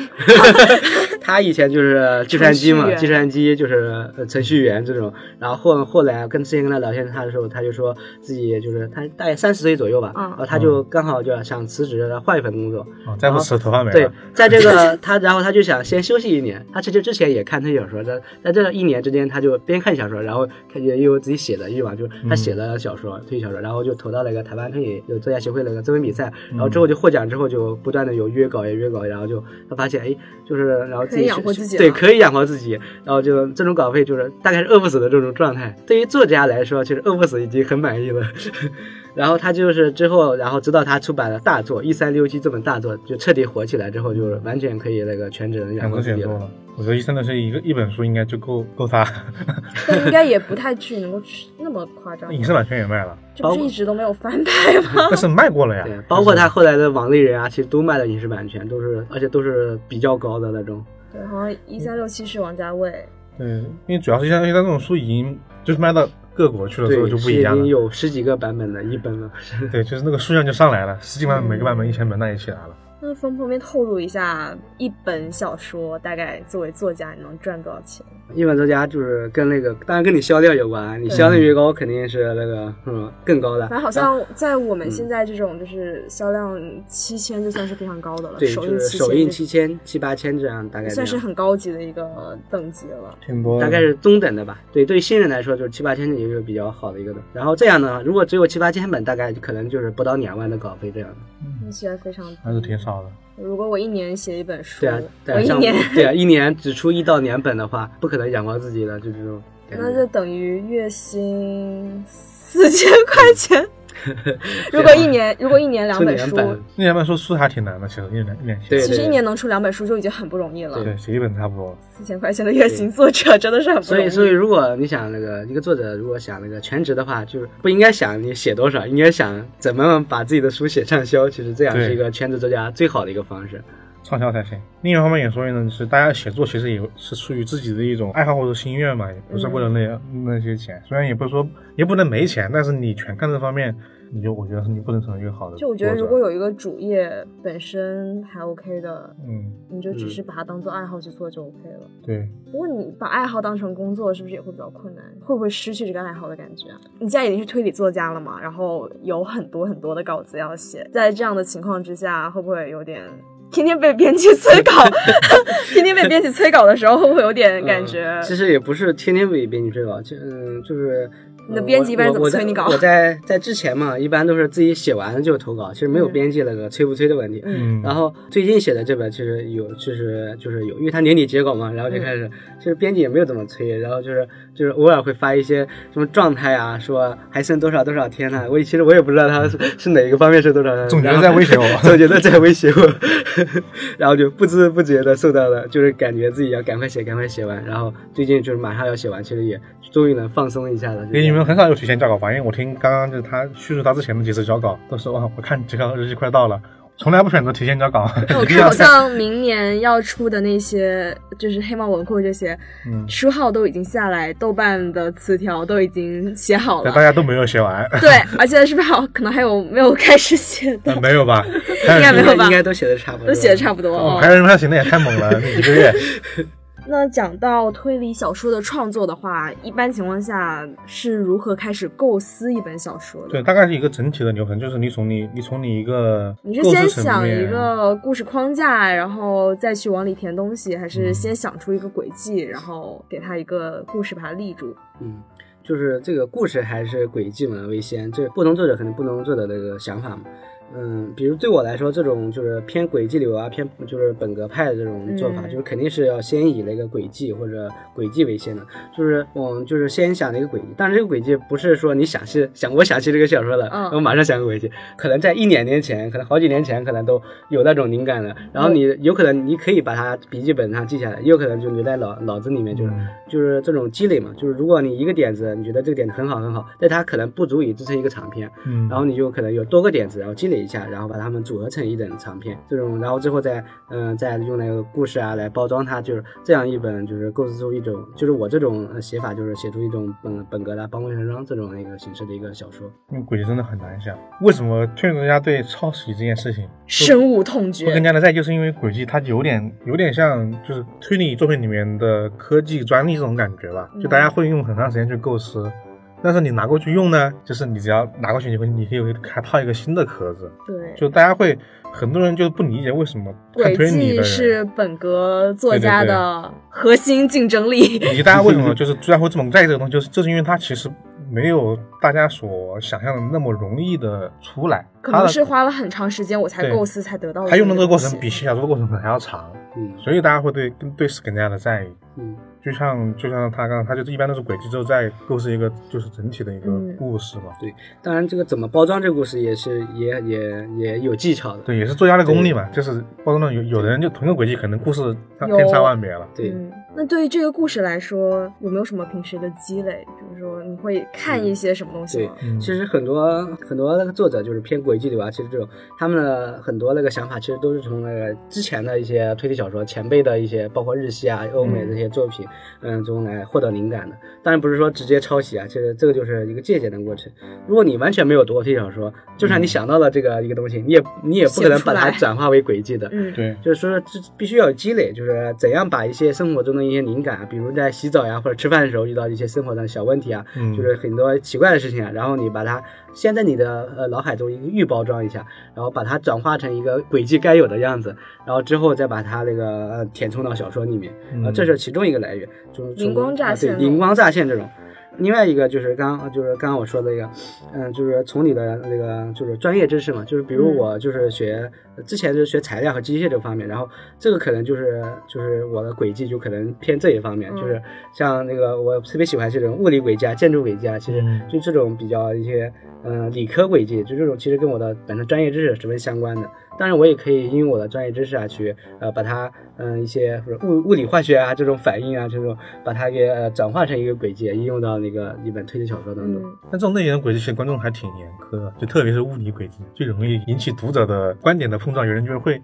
他以前就是计算机嘛，计算机就是呃程序员这种，然后后后来跟之前跟他聊天他的时候，他就说自己就是他大概三十岁左右吧，嗯。然后他就刚好就想辞职，换一份工作，哦再不辞头发没了。对。，在这个他，然后他就想先休息一年。他其实之前也看推理小说，在在这一年之间，他就边看小说，然后看也有自己写的欲望，就是他写了小说、推理小说，然后就投到了一个台湾推理有作家协会了个征文比赛，然后之后就获奖之后就不断的有约稿也约稿，然后就他发现哎，就是然后自己养活自己对可以养活自己，然后就这种稿费就是大概是饿不死的这种状态。对于作家来说，其实饿不死已经很满意了。然后他就是之后，然后直到他出版了大作《一三六七》这本大作，就彻底火起来之后，就是完全可以那个全职养活自己了。我觉得医生的是一个一本书应该就够够他，但应该也不太至于能够去那么夸张。影视版权也卖了，这不是一直都没有翻拍吗？但是卖过了呀对，，包括他后来的网内人啊，其实都卖了影视版权，都是而且都是比较高的那种。对，好像一三六七是王家卫。对，因为主要是像现在这种书已经就是卖到各国去了之对，后就不一样了，已经有十几个版本的一本了。对，就是那个数量就上来了，十几万每个版本一千本那也起来了。那方不方便透露一下，一本小说大概作为作家你能赚多少钱？一本作家就是跟那个，当然跟你销量有关，你销量越高，肯定是那个嗯更高的。反正好像在我们现在这种就是销量七千就算是非常高的了，对，首印就是首印七七千七八千这样，大概样算是很高级的一个等级了。挺多，大概是中等的吧。对，对于新人来说，就是七八千也是比较好的一个的。然后这样呢，如果只有七八千本，大概可能就是不到两万的稿费这样的。听起来非常还是挺少的。如果我一年写一本书，对啊，对啊，我一年，对啊，一年只出一到两本的话，不可能养活自己的，就这种。那就等于月薪四千块钱。如果一年，如果一年两本书，出两本，那两本书书还挺难的，其实一年一年。对其实一年能出两本书就已经很不容易了。对，写一本差不多。四千块钱的月薪，作者真的是很不容易。所以，所以如果你想那个一个作者，如果想那个全职的话，就是不应该想你写多少，应该想怎么把自己的书写畅销。其实这样是一个全职作家最好的一个方式。畅销才行。另一方面也说明呢，就是大家写作其实也是出于自己的一种爱好或者心愿嘛，也不是为了那、那些钱。虽然也不是说也不能没钱，但是你全看这方面，你就我觉得是你不能成为一个好的。就我觉得，如果有一个主业本身还 OK 的，嗯，你就只是把它当做爱好去做就 OK 了。对，不过你把爱好当成工作，是不是也会比较困难？会不会失去这个爱好的感觉啊？你现在已经是推理作家了嘛，然后有很多很多的稿子要写，在这样的情况之下，会不会有点天天被编辑催稿？天天被编辑催稿的时候，会不会有点感觉？嗯其实也不是天天被编辑催稿，就嗯就是。你的编辑一般怎么催你稿我在在之前嘛，一般都是自己写完了就投稿，其实没有嗯编辑那个催不催的问题。嗯，然后最近写的这本其实有，就是就是有，因为他年底结稿嘛，然后就开始，其实编辑也没有怎么催，然后就是就是偶尔会发一些什么状态啊，说还剩多少多少天呢、我其实我也不知道他是是哪个方面是多少天，总觉得在威胁我 总觉得在威胁我，然后就不知不觉的受到了，就是感觉自己要赶快写，赶快写完，然后最近就是马上要写完，其实也终于能放松一下了。因为你们很少有提前交稿吧？因为我听刚刚就是他叙述他之前的几次交稿，都说哇，我看这个日期快到了，从来不选择提前交稿。我看好像明年要出的那些，就是黑猫文库这些，嗯书号都已经下来，豆瓣的词条都已经写好，了大。家都没有写完，对，而且是不是好可能还有没有开始写的呃，没有吧？应该没有吧应该都写的差不多，都写的差不多。哦，哦还有人他写的也太猛了，一个月。那讲到推理小说的创作的话，一般情况下是如何开始构思一本小说的？对，大概是一个整体的流程，就是你从你你从你一个你是先想一个故事框架，然后再去往里填东西，还嗯是先想出一个轨迹，然后给它一个故事把它立住？嗯，就是这个故事还是轨迹嘛为先，这不同作者可能不同作者的这个想法嘛。嗯，比如对我来说，这种就是偏轨迹流啊，偏就是本格派的这种做法，嗯。就是肯定是要先以那个轨迹或者轨迹为先的，就是我们就是先想一个轨迹，但是这个轨迹不是说你想起想我想起这个小说了，嗯我马上想个轨迹，可能在一两年前，可能好几年前，可能都有那种灵感了，然后你有可能你可以把它笔记本上记下来，也有可能就留在脑脑子里面，就是、嗯。就是这种积累嘛，就是如果你一个点子，你觉得这个点子很好很好，但它可能不足以支撑一个长篇，嗯，然后你就可能有多个点子，然后积累一下，然后把它们组合成一本长篇，这种，然后最后再嗯、再用那个故事啊来包装它，就是这样一本就是构思出一种，就是我这种呃写法就是写出一种本本格的邦国成章这种一个形式的一个小说。因为轨迹真的很难想。为什么推理作家对抄袭这件事情深恶痛会更。加的在意，就是因为轨迹它有点有点像就是推理作品里面的科技专利这种感觉吧，就大家会用很长时间去构思。但是你拿过去用呢，就是你只要拿过去，你会你可以给它套一个新的壳子，对，就大家会很多人就不理解为什么看轨推理的，是本格作家的核心竞争力。以及大家为什么 就是居然会这么在意这个东西，就是就是因为它其实没有大家所想象的那么容易的出来，可能是花了很长时间，我才构思才得到的他用的这个过程比写小说的过程可能还要长，嗯所以大家会对更对此更加的在意。嗯就像就像他刚刚，他就是一般都是轨迹之后再构思一个就是整体的一个嗯故事嘛。对当然，这个怎么包装这个故事也是也也也有技巧的。对，也是作家的功力嘛，就是包装的有有的人就同一个轨迹，可能故事千差万别了。对嗯，那对于这个故事来说，有没有什么平时的积累？比如说，你会看一些什么东西吗？嗯，其实很多很多那个作者就是偏轨迹流啊，其实这种他们的很多那个想法，其实都是从那个之前的一些推理小说前辈的一些，包括日系啊、欧美这些作品，嗯，中来获得灵感的。当然不是说直接抄袭啊，其实这个就是一个借鉴的过程。如果你完全没有读过推理小说，就算你想到了这个一个东西，你也你也不可能把它转化为轨迹的。嗯，对，就是说，这必须要有积累，就是怎样把一些生活中的一些灵感啊，比如在洗澡呀或者吃饭的时候遇到一些生活上的小问题啊，嗯就是很多奇怪的事情啊，然后你把它先在你的呃脑海中一个预包装一下，然后把它转化成一个轨迹该有的样子，然后之后再把它那个呃填充到小说里面，嗯。呃，这是其中一个来源，就是从灵光乍啊对现灵光乍现这种。另外一个就是刚就是刚刚我说的一个，嗯，就是从你的那个就是专业知识嘛，就是比如嗯。我就是学之前就是学材料和机械这方面，然后这个可能就是就是我的轨迹就可能偏这一方面，嗯就是像那个我特别喜欢这种物理轨迹啊、建筑轨迹啊，其实嗯就这种比较一些呃理科轨迹，就这种其实跟我的本身专业知识十分相关的。当然，我也可以因为我的专业知识啊，去呃把它嗯、呃一些物物理化学啊这种反应啊这种把它给呃转化成一个轨迹，应用到那个一本推理小说当中。嗯，但这种类型的轨迹，其实观众还挺严苛的，就特别是物理轨迹，最容易引起读者的观点的碰撞。有人就会，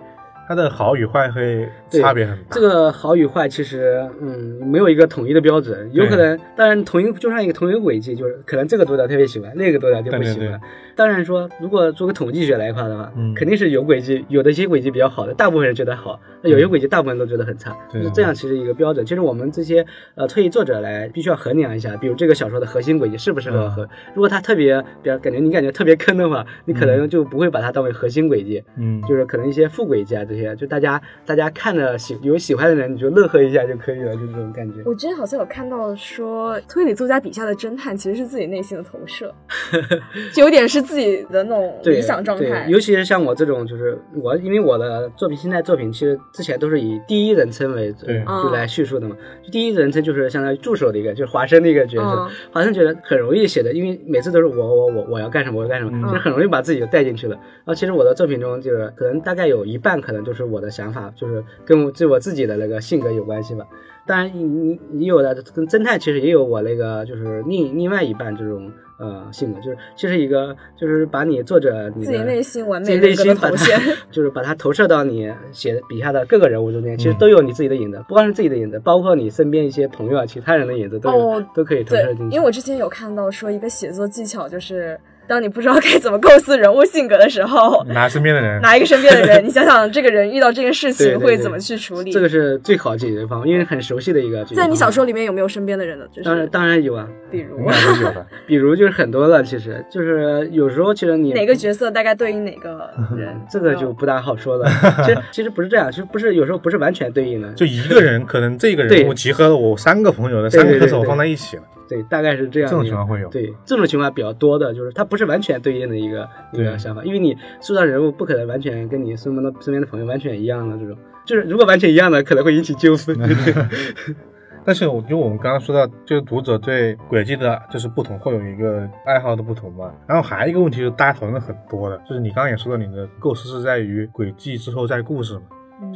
它的好与坏会差别很大。这个好与坏其实，嗯，没有一个统一的标准，有可能，当然同一就像一个同一个轨迹，就是可能这个读者特别喜欢，那个读者就不喜欢。对对对当然说，如果做个统计学来看的话，嗯。肯定是有轨迹，有的一些轨迹比较好的，大部分人觉得好，那有些轨迹大部分人都觉得很差，对就是这样，其实一个标准。其实我们这些呃推理作者来必须要衡量一下，比如这个小说的核心轨迹适不适合和，如果它特别比较感觉你感觉特别坑的话，你可能就不会把它当为核心轨迹，嗯，就是可能一些副轨迹啊这些，就大家大家看着喜有喜欢的人，你就乐呵一下就可以了，就这种感觉。我之前好像有看到说，推理作家底下的侦探其实是自己内心的投射，就有点是自己的那种理想状态对，。尤其是像我这种，就是我，因为我的作品，现在作品其实之前都是以第一人称为主，就来叙述的嘛。就第一人称就是相当于助手的一个，就是华生的一个角色。嗯华生觉得很容易写的，因为每次都是我我我我要干什么我要干什么，就很容易把自己就带进去了。然后其实我的作品中，就是可能大概有一半可能就是我的想法，就是跟我对我自己的那个性格有关系吧。当然你，你你有的跟侦探其实也有我那个就是另另外一半这种呃性格，就是其实一个就是把你作者你自己内心完自己美的内心把它，就是把它投射到你写笔下的各个人物中间，其实嗯都有你自己的影子，不光是自己的影子，包括你身边一些朋友啊、其他人的影子都有、哦都可以投射进，去。因为我之前有看到说一个写作技巧，就是当你不知道该怎么构思人物性格的时候，拿身边的人，拿一个身边的人，你想想这个人遇到这件事情会怎么去处理。这个是最好解决方法，因为很熟悉的一个。在你小说里面有没有身边的人呢？就是当然当然有啊，比如有的。比如就是很多了，其实就是有时候其实你哪个角色大概对应哪个 人，这个就不大好说了。其实其实不是这样，其实不是有时候不是完全对应的。就一个人，可能这个人对我集合了我三个朋友的三个特色，我放在一起了。对，大概是这样这。种情况会有。对，这种情况比较多的，就是它不是完全对应的一个一个想法，因为你塑造人物不可能完全跟你身边的身边的朋友完全一样的这种，就是如果完全一样的，可能会引起纠纷。但是我觉得我们刚刚说到，就是读者对轨迹的就是不同，会有一个爱好的不同嘛。然后还有一个问题，就是大家讨论的很多的，就是你刚刚也说到，你的构思是在于轨迹之后再故事嘛。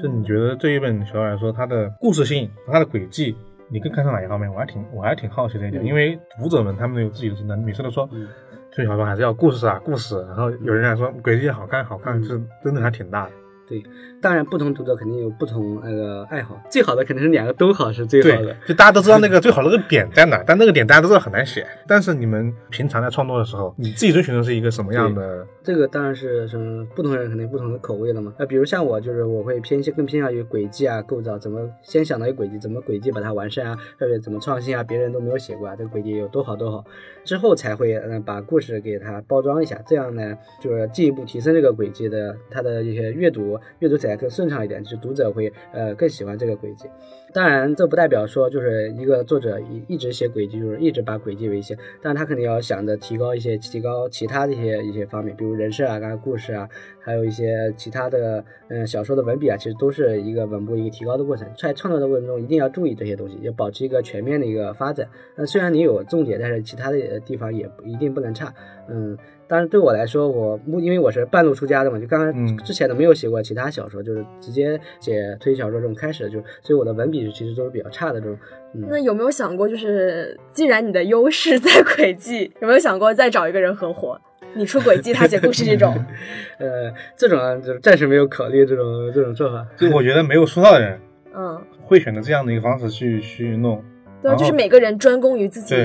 就你觉得对一本小说来说，它的故事性和它的轨迹，你更看重哪一方面？我还挺我还挺好奇这一点，嗯因为读者们他们有自己的能力，每次都说嗯推理小说还是要故事啊故事，然后有人来说轨迹好看好看，嗯就是真的还挺大的。对，当然不同读者肯定有不同那个爱好，最好的肯定是两个都好是最好的对。，就大家都知道那个最好的那个点在哪，但那个点大家都知道很难写。但是你们平常在创作的时候，你自己追寻的是一个什么样的？这个当然是什么不同人肯定不同的口味了嘛。那比如像我，就是我会偏向更偏向于轨迹啊构造，怎么先想到一个轨迹，怎么轨迹把它完善啊，或者怎么创新啊，别人都没有写过啊，这个轨迹有多好多好，之后才会嗯、把故事给它包装一下，这样呢就是进一步提升这个轨迹的它的一些阅读阅读起来更顺畅一点，就是读者会呃更喜欢这个轨迹。当然，这不代表说就是一个作者一一直写轨迹，就是一直把轨迹为先。但他肯定要想着提高一些，提高其他的一些一些方面，比如人设啊、刚才故事啊，还有一些其他的，嗯，小说的文笔啊，其实都是一个稳步一个提高的过程。在创作的过程中，一定要注意这些东西，要保持一个全面的一个发展。那虽然你有重点，但是其他的地方也不一定不能差。嗯，当然对我来说，我目因为我是半路出家的嘛，就刚刚嗯之前的没有写过其他小说，就是直接写推理小说这种开始的，就所以我的文笔其实都是比较差的这种。嗯，那有没有想过，就是既然你的优势在轨迹，有没有想过再找一个人合伙？你出轨迹，他写故事这种，呃，这种啊，就是暂时没有考虑这种这种做法。就我觉得没有书到的人嗯，会选择这样的一个方式去去弄。对啊，就是每个人专攻于自己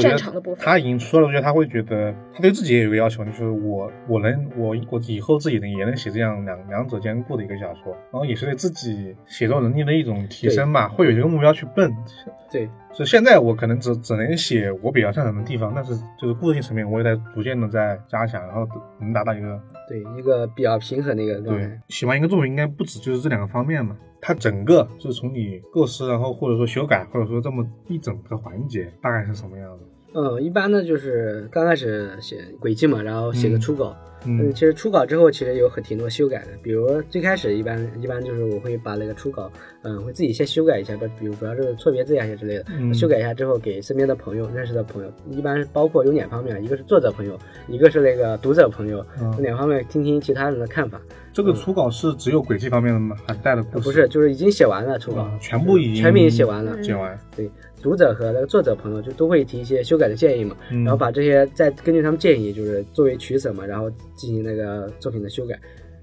擅长的部分。他已经出了，我觉得他会觉得他对自己也有一个要求，就是我我能我我以后自己能也能写这样两两者兼顾的一个小说，然后也是对自己写作能力的一种提升吧，会有一个目标去奔。对，就现在我可能只只能写我比较擅长的地方，但是就是故事性层面我也在逐渐的在加强，然后能达到一个对，一个比较平衡的一个状对态。喜欢一个作品应该不止就是这两个方面嘛，它整个就是从你构思，然后或者说修改，或者说这么一整个环节大概是什么样子？嗯，一般呢就是刚开始写轨迹嘛，然后写个嗯初稿。嗯嗯，其实初稿之后其实有很挺多修改的，比如最开始一般一般就是我会把那个初稿，嗯，会自己先修改一下，比比如主要是错别字呀一些之类的，嗯修改一下之后给身边的朋友、认识的朋友，一般包括有两方面，一个是作者朋友，一个是那个读者朋友，两方面听听其他人的看法。这个初稿是只有轨迹方面的吗？还是带了故事？呃不是，就是已经写完了初稿啊，全部已经全部已经写完了。嗯写完，对，读者和那个作者朋友就都会提一些修改的建议嘛，嗯然后把这些再根据他们建议，就是作为取舍嘛，然后进行那个作品的修改。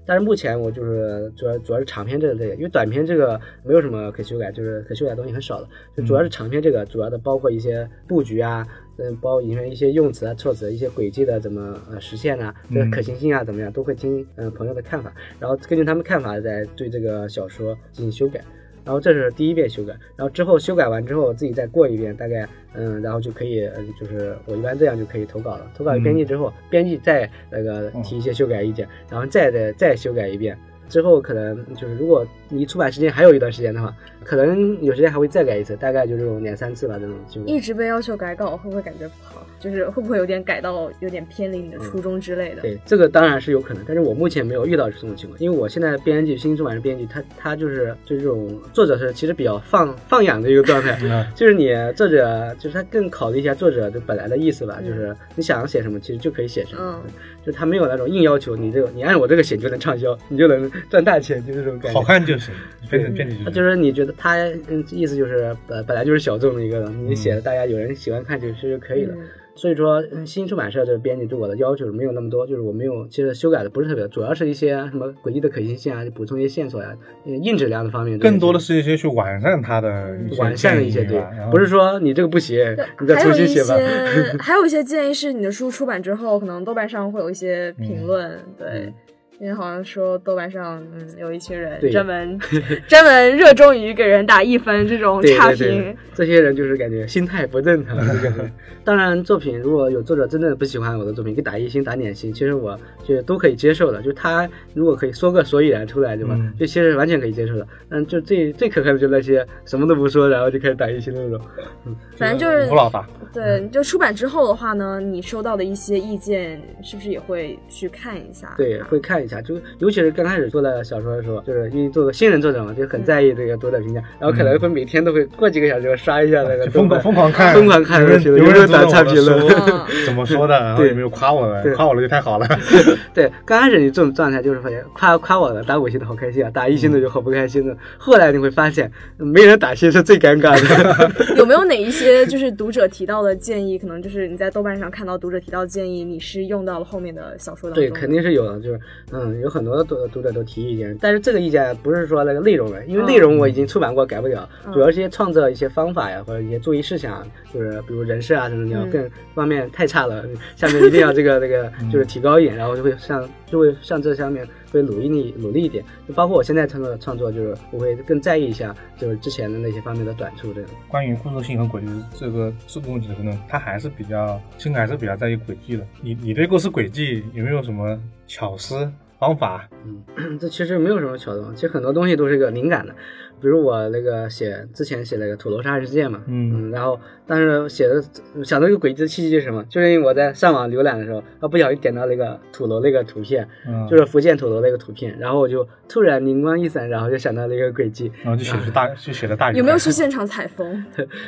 但是目前我就是主要主要是长篇这个类，因为短篇这个没有什么可修改，就是可修改的东西很少的，就主要是长篇这个主要的包括一些布局啊，嗯，包括里面一些用词啊、措辞、一些轨迹的怎么呃实现啊，这个嗯可行性啊怎么样，都会听嗯、呃朋友的看法，然后根据他们看法再对这个小说进行修改。然后这是第一遍修改，然后之后修改完之后自己再过一遍，大概嗯，然后就可以嗯，就是我一般这样就可以投稿了。投稿给编辑之后，编辑再那个提一些修改意见，然后再再再修改一遍。之后可能就是如果离出版时间还有一段时间的话，可能有时间还会再改一次，大概就这种两三次吧，这种就。一直被要求改稿，会不会感觉不好？就是会不会有点改到有点偏离你的初衷之类的？对，这个当然是有可能，但是我目前没有遇到这种情况，因为我现在编辑新出版社编辑，他他就是就这种作者是其实比较放放养的一个状态，嗯就是你作者就是他更考虑一下作者的本来的意思吧，嗯就是你想写什么其实就可以写什么，嗯就他没有那种硬要求你这个你按我这个写就能畅销，你就能赚大钱，就这种感觉。好看就行，编辑编辑他就是你觉得他嗯意思就是本本来就是小众的一个了，你写嗯的大家有人喜欢看就其实就可以了。嗯所以说，嗯新出版社这个编辑对我的要求没有那么多，就是我没有，其实修改的不是特别多，主要是一些什么轨迹的可行性啊，补充一些线索呀、呃硬质量的方面，更多的是一些去完善它的完善的一些对不是说你这个不行，你再重新写吧。些，还有一些建议是你的书出版之后，可能豆瓣上会有一些评论，对嗯，因为好像说豆瓣上，嗯，有一群人对专门 专门热衷于给人打一分这种差对对对评。，这些人就是感觉心态不正常。当然，作品如果有作者真的不喜欢我的作品，给打一星、打两星，其实我觉得都可以接受的。就他如果可以说个所以然出来，对吧？嗯就其实完全可以接受的。嗯就最最可恨的就是那些什么都不说，然后就开始打一星的那种。嗯 反正就是吴老大，对，就出版之后的话呢，你收到的一些意见，是不是也会去看一下？对，会看一下，就尤其是刚开始做了小说的时候，就是因为做个新人作者嘛，就很在意这个读者评价，然后可能会每天都会过几个小时刷一下那个疯狂豆瓣疯狂看，疯狂看有人有有人知道人打差评论 怎么说的，然后对有没有夸我的，夸我了就太好了。对，刚开始你这种状态就是发现夸夸我的打五星的好开心啊，打一星的就好不开心的。后来你会发现，没人打星是最尴尬的。有没有哪一些就是读者提到的建议？可能就是你在豆瓣上看到读者提到建议，你是用到了后面的小说当中对，肯定是有的，就是嗯，有很多读读者都提意见，但是这个意见不是说那个内容了，因为内容我已经出版过，改不了，嗯。主要是一些创作一些方法呀，或者一些注意事项，就是比如人设啊什么的，你要嗯。更方面太差了，下面一定要这个这个就是提高一点，然后就会向就会向这上面会努力力努力一点，就包括我现在创作创作，就是我会更在意一下，就是之前的那些方面的短处这样。关于故事性和轨迹这个这个问题的呢，他还是比较，现在还是比较在意轨迹的。你你对故事轨迹有没有什么巧思方法？嗯，这其实没有什么巧动，其实很多东西都是个灵感的。比如我那个写之前写那个土楼杀人事件嘛，嗯然后但是写的想到一个轨迹的契机是什么？就是因为我在上网浏览的时候，啊不小心点到那个土楼那个图片，嗯，就是福建土楼那个图片，然后我就突然灵光一闪，然后就想到了一个轨迹。然后就写出大就写了大鱼。有没有去现场采风？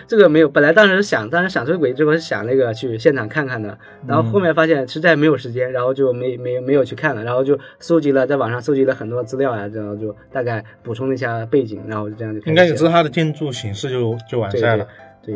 这个没有，本来当时想，当时想这个轨迹之后是想那个去现场看看的，然后后面发现实在没有时间，然后就没没没有去看了，然后就搜集了在网上搜集了很多资料啊，然后就大概补充了一下背景，然后就这样就开始应该也写知道它的建筑形式就就完善了。对，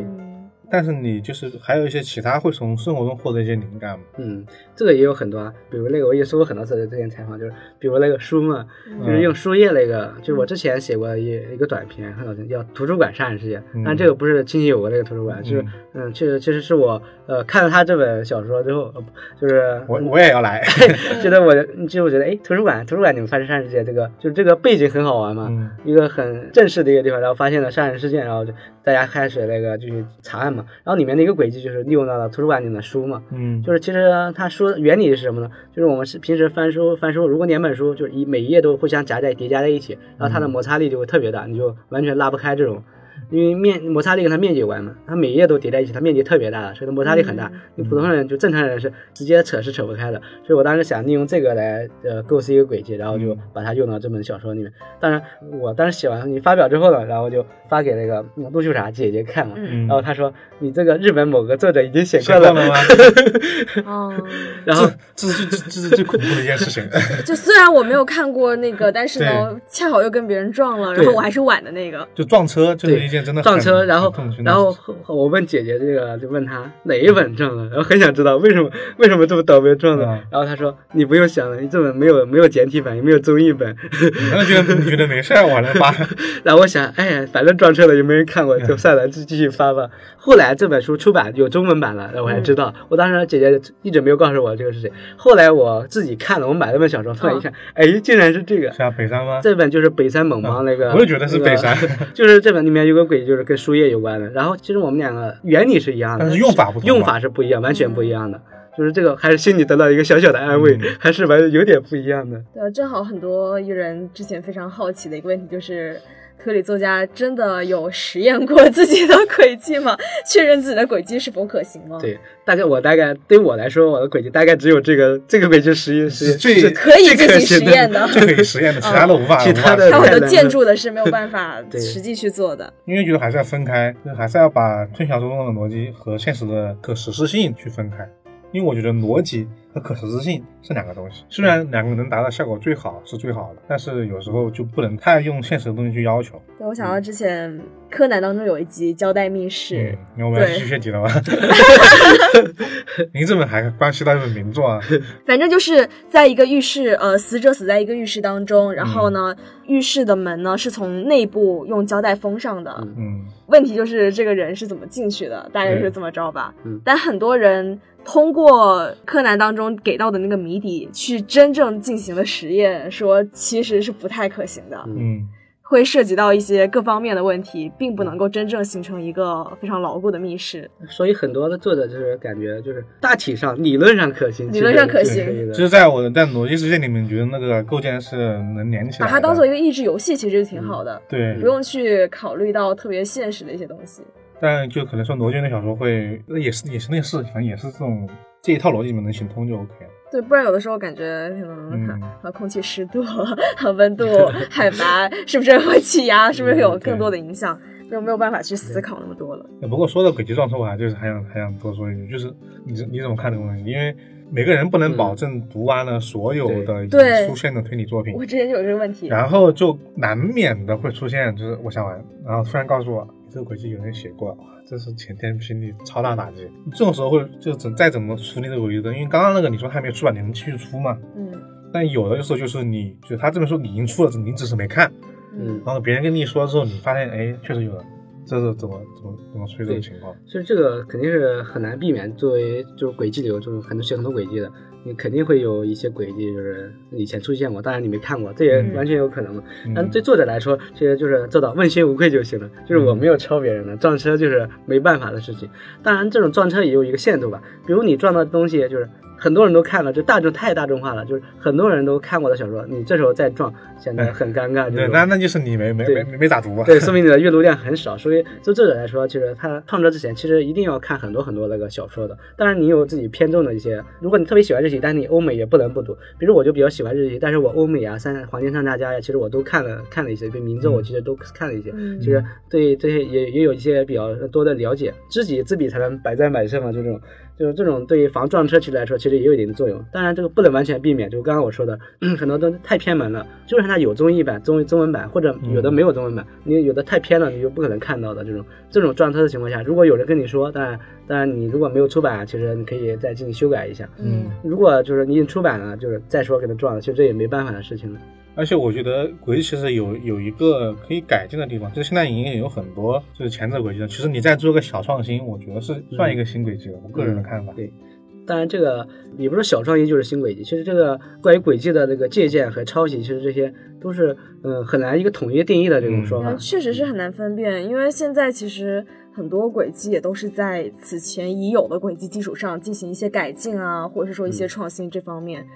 但是你就是还有一些其他会从生活中获得一些灵感？嗯，这个也有很多啊，比如那个我也说过很多次，之前采访就是，比如那个书嘛，就是用书页那个，就是我之前写过一一个短片，很好听，叫《图书馆杀人事件》，嗯但这个不是亲戚有过那个图书馆，就是嗯，确实确实是我呃看了他这本小说之后，呃就是我我也要来。觉得我就我觉得哎，图书馆图书馆你们发生杀人事件，这个就是这个背景很好玩嘛，嗯一个很正式的一个地方，然后发现了杀人事件，然后就大家开始那个就去查案嘛，然后里面的一个轨迹就是利用到了图书馆里的书嘛，嗯，就是其实他书原理是什么呢？就是我们是平时翻书翻书，如果两本书就是一每一页都互相夹在叠加在一起，然后它的摩擦力就会特别大，你就完全拉不开这种。因为面摩擦力跟它面积有关嘛，它每一页都叠在一起，它面积特别大，所以它摩擦力很大。你普通人就正常人是直接扯是扯不开的。所以我当时想利用这个来呃构思一个轨迹，然后就把它用到这本小说里面。当然，我当时写完你发表之后呢，然后就发给那个嗯陆秀霞姐姐看嘛，嗯然后她说你这个日本某个作者已经写写过了？哦，然后这是这这是最恐怖的一件事情。就虽然我没有看过那个，但是呢，恰好又跟别人撞了，然后我还是晚的那个。就撞车就撞车，然后然后我问姐姐这个，就问她哪一本撞了，然后很想知道为什么为什么这么倒霉撞的，嗯然后她说你不用想了，你这本没有没有简体版，也没有中译本，你 可能觉得你觉得没事儿，我来发。然后我想，哎呀，反正撞车了也没人看过，就算了，就继续发吧。后来这本书出版有中文版了，然后我才知道，我当时姐姐一直没有告诉我这个是谁。后来我自己看了，我买了本小说，突然一看，哎，竟然是这个。是啊，北山吗？这本就是北山猛猫那个，我也觉得是北山那个就是这本里面有个鬼，就是跟输液有关的。然后其实我们两个原理是一样的，但是用法不同吧用法是不一样，完全不一样的。就是这个，还是心里得到一个小小的安慰，嗯还是完有点不一样的。呃，正好很多艺人之前非常好奇的一个问题就是。推理作家真的有实验过自己的轨迹吗？确认自己的轨迹是否可行吗？，对，大概我大概对我来说，我的轨迹大概只有这个这个轨迹实验是是最可以进行实验的。就可以实验的，其他的无法。其他的很多建筑的是没有办法 实际去做的。因为觉得还是要分开，就还是要把推小说中的逻辑和现实的可实施性去分开。因为我觉得逻辑和可实施性是两个东西，虽然两个能达到效果最好是最好的，但是有时候就不能太用现实的东西去要求。对，我想到之前柯南当中有一集交代密室嗯，，那我们要继续学习了吗？您这本还关系到一本名作啊，反正就是在一个浴室，呃，死者死在一个浴室当中，然后呢，浴室的门呢是从内部用胶带封上的。嗯嗯，问题就是这个人是怎么进去的，大概是这么着吧。嗯但很多人通过柯南当中给到的那个谜底去真正进行了实验，说其实是不太可行的，嗯，会涉及到一些各方面的问题，并不能够真正形成一个非常牢固的密室。所以很多的作者就是感觉就是大体上理论上可行，理论上可行。就是在我的在逻辑世界里面，觉得那个构建是能连起来的，把它当做一个益智游戏，其实就挺好的，对。不，用去考虑到特别现实的一些东西。但就可能说罗卷的小说会也是也是类似，反正也是这种这一套逻辑里面能行通就 OK 了。对，不然有的时候感觉可能嗯。和空气湿度、和温度、海拔是不是会气压，是不是有更多的影响，就没有办法去思考那么多了。不过说到轨迹撞车，我还就是还想还想多说一句，就是你你怎么看这个问题？因为每个人不能保证读完了所有的出现的推理作品。我，之前就有这个问题，然后就难免的会出现，就是我想完，然后突然告诉我这个轨迹有人写过，哇，这是前天心里超大打击。这种时候会就怎再怎么处理这个轨迹的，因为刚刚那个你说还没有出版，你能继续出吗？嗯但有的时候就是你，就他这本书你已经出了，你只是没看，嗯然后别人跟你一说之后，你发现哎确实有了，这是怎么怎么怎么处理这种情况？所以这个肯定是很难避免。作为就是轨迹流，就是很多写很多轨迹的，你肯定会有一些轨迹，就是以前出现过，当然你没看过，这也嗯完全有可能嘛。嗯但对作者来说，其实就是做到问心无愧就行了。就是我没有超别人的，撞车就是没办法的事情。当然，这种撞车也有一个限度吧，比如你撞到的东西就是。很多人都看了，就大众太大众化了，就是很多人都看过的小说，你这时候再撞，显得很尴尬。对，那那就是你没没没没咋读啊。对，说明你的阅读量很少。所以，就作者来说，其实他创作之前，其实一定要看很多很多那个小说的。当然，你有自己偏重的一些，如果你特别喜欢日系，但是你欧美也不能不读。比如我就比较喜欢日系，但是我欧美啊、三黄金三大家呀，其实我都看了看了一些，比如名咒我其实都看了一些。嗯其实对这些也也有一些比较多的了解，知己知彼才能百战百胜嘛，就这种。就是这种对于防撞车其实来说，其实也有一定的作用。当然，这个不能完全避免，就刚刚我说的，很多都太偏门了。就算它有中译版、中中文版，或者有的没有中文版，你有的太偏了，你就不可能看到的这种这种撞车的情况下，如果有人跟你说，当然当然你如果没有出版，其实你可以再进行修改一下。嗯如果就是你已经出版了，就是再说给他撞了，其实这也没办法的事情了。而且我觉得轨迹其实有有一个可以改进的地方，就是现在已经有很多就是前置轨迹了。其实你再做个小创新，我觉得是算一个新轨迹了。我个人的看法。对，当然这个也不是小创意就是新轨迹，其实这个关于轨迹的这个借鉴和抄袭，其实这些都是嗯、呃很难一个统一定义的这种说法。嗯，确实是很难分辨，因为现在其实很多轨迹也都是在此前已有的轨迹基础上进行一些改进啊，或者是说一些创新这方面。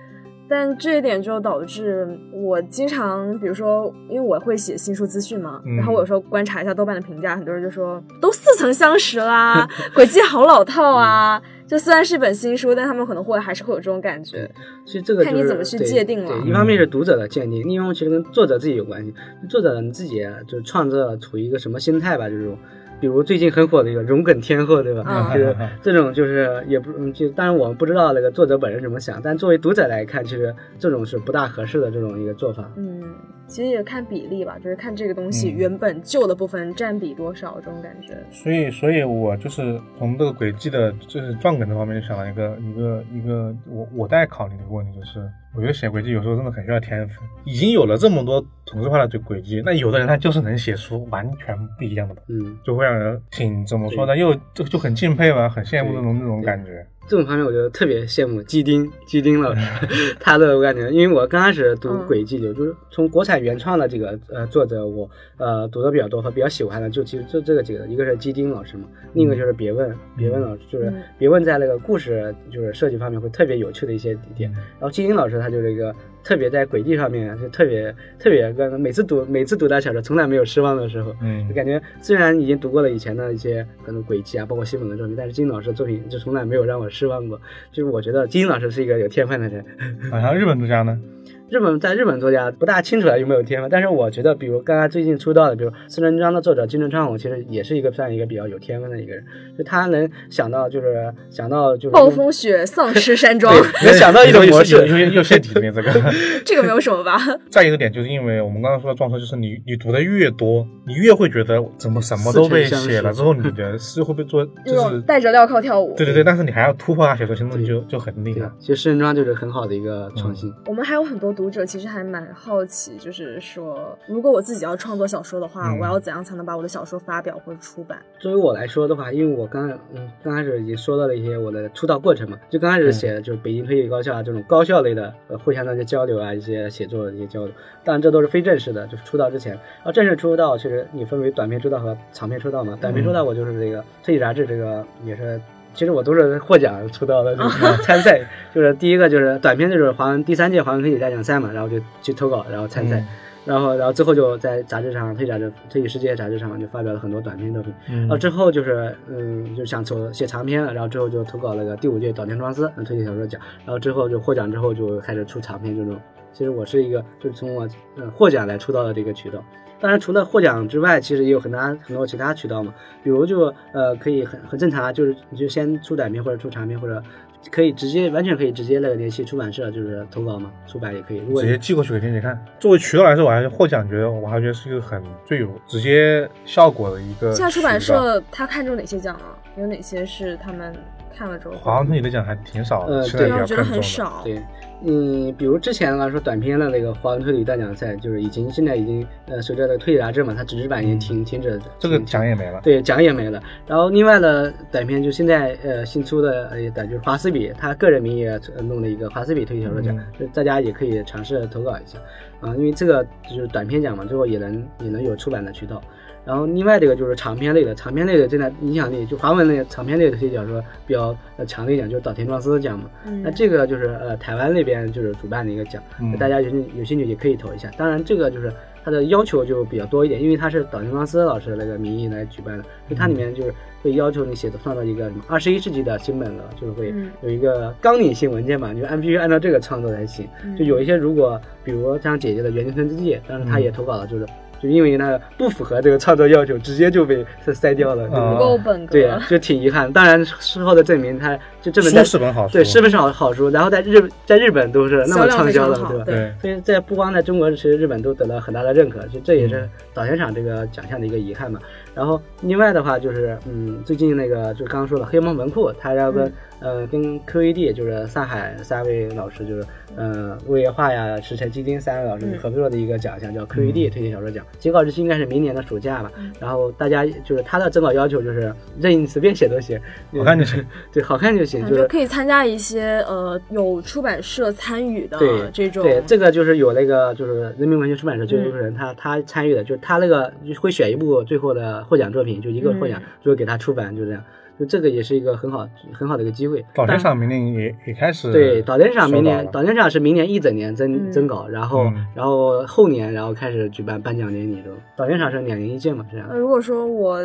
但这一点就导致我经常，比如说，因为我会写新书资讯嘛，嗯然后我有时候观察一下豆瓣的评价，很多人就说都似曾相识啦，轨迹好老套啊。就虽然是本新书，但他们可能会还是会有这种感觉。其实这个、就是、看你怎么去界定了对，一方面是读者的鉴定，另一方面其实跟作者自己有关系。作者你自己就是创作处于一个什么心态吧，就是这种。比如最近很火的一个荣梗天后，对吧？嗯就是这种，就是也不，嗯就当然我们不知道那个作者本人怎么想，但作为读者来看，其实这种是不大合适的这种一个做法。嗯，其实也看比例吧，就是看这个东西嗯原本旧的部分占比多少，这种感觉。所以，所以我就是从这个轨迹的，就是撞梗这方面，就想了一个一个一个我我在考虑的一个问题，就是我觉得写轨迹有时候真的很需要天分。已经有了这么多同质化的轨迹，那有的人他就是能写出完全不一样的，嗯，就会让人挺怎么说呢，又就就很敬佩吧，很羡慕那种那种感觉。这种方面我觉得特别羡慕基丁，基丁老师，他的我感觉，因为我刚开始读嗯《轨迹流》，就是从国产原创的这个呃作者，我呃读的比较多和比较喜欢的，就其实就这个几个，一个是基丁老师嘛，另一个就是别问，别问老师，就是嗯。别问在那个故事就是设计方面会特别有趣的一些点。然后基丁老师他就是一个特别在轨迹上面就特别特别跟每次读每次读他小说从来没有失望的时候，嗯就感觉虽然已经读过了以前的一些可能轨迹啊，包括西本的作品，但是金老师的作品就从来没有让我失望过。就是我觉得金老师是一个有天分的人。好像日本作家呢，日本在日本作家不大清楚他有没有天分，但是我觉得，比如刚刚最近出道的，比如四人章的作者金正昌宏，其实也是一个算一个比较有天分的一个人，就他能想到就是 想到就是暴风雪、丧尸山庄，能想到一种模式又，又陷体面这个。这个没有什么吧？再一个点，就是因为我们刚刚说的撞车，就是你你读的越多，你越会觉得怎么什么都被写了之后，你的诗会被做这就是种带着镣铐跳舞。对对对，但是你还要突破它写出新东西，就就很厉害。其实四人章就是很好的一个创新。我们还有很多读者其实还蛮好奇，就是说，如果我自己要创作小说的话，嗯我要怎样才能把我的小说发表或者出版？作为我来说的话，因为我刚嗯刚开始已经说到了一些我的出道过程嘛，就刚开始写的就是北京推理高校啊这种高校类的呃互相的一些交流啊，一些写作的一些交流，当然这都是非正式的，就是出道之前。然后正式出道，其实你分为短篇出道和长篇出道嘛。短篇出道我就是这个推理杂志，这个也是。其实我都是获奖出道的，就是参赛，就是第一个就是短篇，就是华文第三届华文推理大奖赛嘛，然后就去投稿，然后参赛，嗯。然后然后最后就在杂志上推理杂志推理世界杂志上就发表了很多短篇作品，嗯。然后之后就是嗯，就想走写长篇了，然后之后就投稿了个第五届岛田庄司嗯推理小说奖，然后之后就获奖之后就开始出长篇这种。其实我是一个就是从我嗯获奖来出道的这个渠道。当然，除了获奖之外，其实也有很大很多其他渠道嘛，比如就呃可以很很正常啊，就是你就先出短片或者出长片，或者可以直接完全可以直接那个联系出版社，就是投稿嘛，出版也可以。如果直接寄过去给编辑看。作为渠道来说，我还是获奖，觉得我还觉得是一个很最有直接效果的一个。现在出版，社他看中哪些奖啊？有哪些是他们看了之后？华文推理的奖还挺少的，对，我觉得。很少。对，嗯，比如之前来说短篇的那个华文推理大奖赛，就是已经现在已经呃随着那个推理杂志嘛，它纸质版已经停停止了，嗯这个奖也没了。对，奖也没了。然后另外的短片就现在呃新出的呃短就是华斯比，他个人名义呃弄了一个华斯比推理小说奖，就大家也可以尝试投稿一下啊、因为这个就是短篇奖嘛，最后也能也能有出版的渠道。然后另外这个就是长篇类的，长篇类的现在影响力就华文类长篇类的推理小说比较呃强的一点就是岛田庄司的奖嘛。嗯那这个就是呃台湾那边就是主办的一个奖，嗯大家有兴有兴趣也可以投一下。当然这个就是它的要求就比较多一点，因为它是岛田庄司老师的那个名义来举办的，所以它里面就是会要求你写的创造一个什么二十一世纪的新本了，就是会嗯有一个纲领性文件嘛，你就按必须按照这个创作才行。嗯就有一些如果比如像姐姐的《园丁村之记》，当时她也投稿了，就是。就因为那个不符合这个创作要求，直接就被塞掉了，对啊不够本格。对，就挺遗憾。当然事后的证明，他就这本在书是本好书，对，是本是好好书？然后在日在日本都是那么畅销的对吧？对，所以在不光在中国，其实日本都得到很大的认可，就这也嗯是导演赏这个奖项的一个遗憾嘛。然后另外的话就是，嗯，最近那个就刚刚说的黑猫文库，它要跟、呃跟 QED 就是上海三位老师就是呃魏月化呀、石城基丁三位老师嗯合作的一个奖项，叫 QED 推荐小说奖。截稿日期应该是明年的暑假吧。然后大家就是他的征稿要求就是任意随便写都行，好看就行。对，好看就行，就是可以参加一些呃有出版社参与的这种。对，这个就是有那个就是人民文学出版社嗯就有个人他他参与的，就是他那个会选一部最后的获奖作品，就一个获奖嗯，就会给他出版，就这样。就这个也是一个很好很好的一个机会。但岛田赏明年也也开始对导电厂明年导电厂是明年一整年征嗯征稿，然后嗯然后后年然后开始举办颁奖典礼这种。导电厂是两年一届嘛，这样那，。如果说我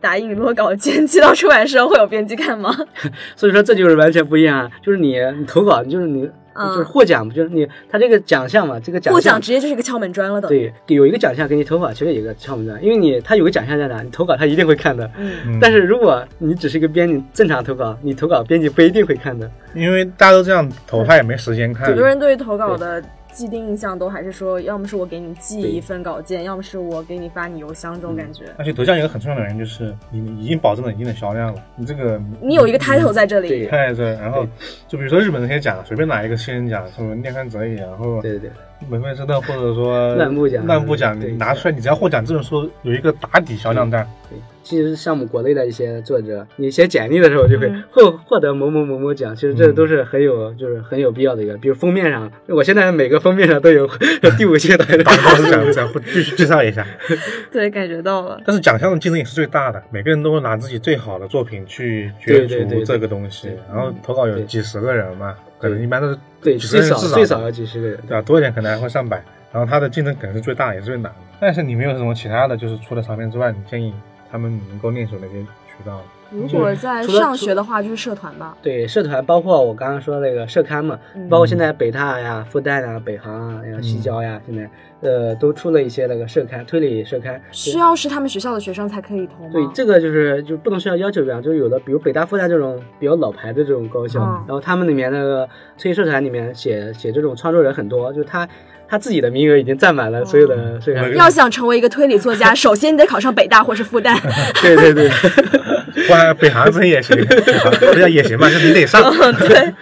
打印落稿件寄到出版社，会有编辑看吗？所以说这就是完全不一样啊，就是你你投稿，就是你嗯就是获奖不，就是你他这个奖项嘛，这个奖获奖直接就是一个敲门砖了的。，对，有一个奖项给你投稿，其实有一个敲门砖，因为你他有个奖项在哪，你投稿他一定会看的。嗯，嗯但是如果你只是一个编辑，正常投稿，你投稿编辑不一定会看的。因为大家都这样投，他也没时间看很。多人对于投稿的既定印象都还是说，要么是我给你寄一份稿件，要么是我给你发你邮箱这种感觉。而且得奖有一个很重要的原因就是你你已经保证了一定的销量了，你这个你有一个 title 在这里对，看在这，然后就比如说日本那些奖，随便拿一个新人奖，什么念刊哲也，然后对对对，门卫之灯或者说烂布奖烂布奖，你拿出来，你只要获奖这本书有一个打底销量单，对，其实像我们国内的一些作者，你写简历的时候就会嗯获获得某某某某奖，其实这嗯都是很有就是很有必要的一个。比如封面上，我现在每个封面上都有 第五届的打高是奖再会继续介绍一下。对，感觉到了。但是奖项的竞争也是最大的，每个人都会拿自己最好的作品去角逐这个东西对，然后投稿有几十个人嘛，可能一般都是对，最少最少要几十个人。对吧？多一点可能还会上百，然后它的竞争可能是最大也是最难的。但是你没有什么其他的，就是除了长篇之外，你建议他们能够练手哪些如果在上学的话，就是社团吧。对社团，包括我刚刚说那个社刊嘛，嗯包括现在北大呀、复旦啊、北航啊、然后西交呀，现在呃都出了一些那个社刊，推理社刊。需要是他们学校的学生才可以投吗？对，这个就是就不能需要要求这样，就是有的，比如北大、复旦这种比较老牌的这种高校，嗯然后他们里面那个推理社团里面写写这种创作人很多，就他他自己的名额已经占满了所有的社刊。嗯要想成为一个推理作家，首先你得考上北大或是复旦。对对对，不吧？北航分也行，不要也行吧？就你得上。对，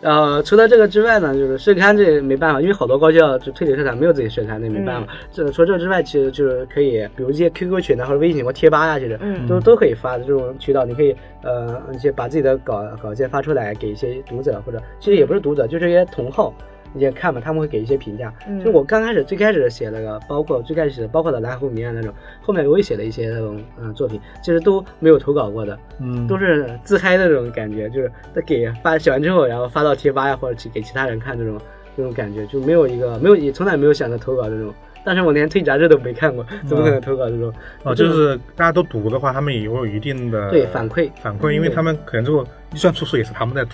然后除了这个之外呢，就是社刊这没办法，因为好多高校就推理社团没有自己社刊，那没办法。这除了这之外，其实就是可以，比如一些 QQ 群啊，或者微信或贴吧呀，其实嗯都都可以发的这种渠道，你可以呃一些把自己的稿稿件发出来给一些读者，或者其实也不是读者，就这些同好。一些看嘛，他们会给一些评价。嗯就我刚开始最开始写那个，包括最开始写的包括的蓝湖谜案那种，后面我也写了一些那种嗯作品，其实都没有投稿过的。嗯，都是自嗨的那种感觉，就是他给发写完之后，然后发到贴吧呀，或者去给其他人看这种这种感觉，就没有一个没有也从来没有想着投稿这种。但是我连推杂志都没看过，怎么可能投稿这种？哦，就是大家都读的话，他们也会有一定的对反馈反馈，因为他们可能最后预算出数也是他们在读。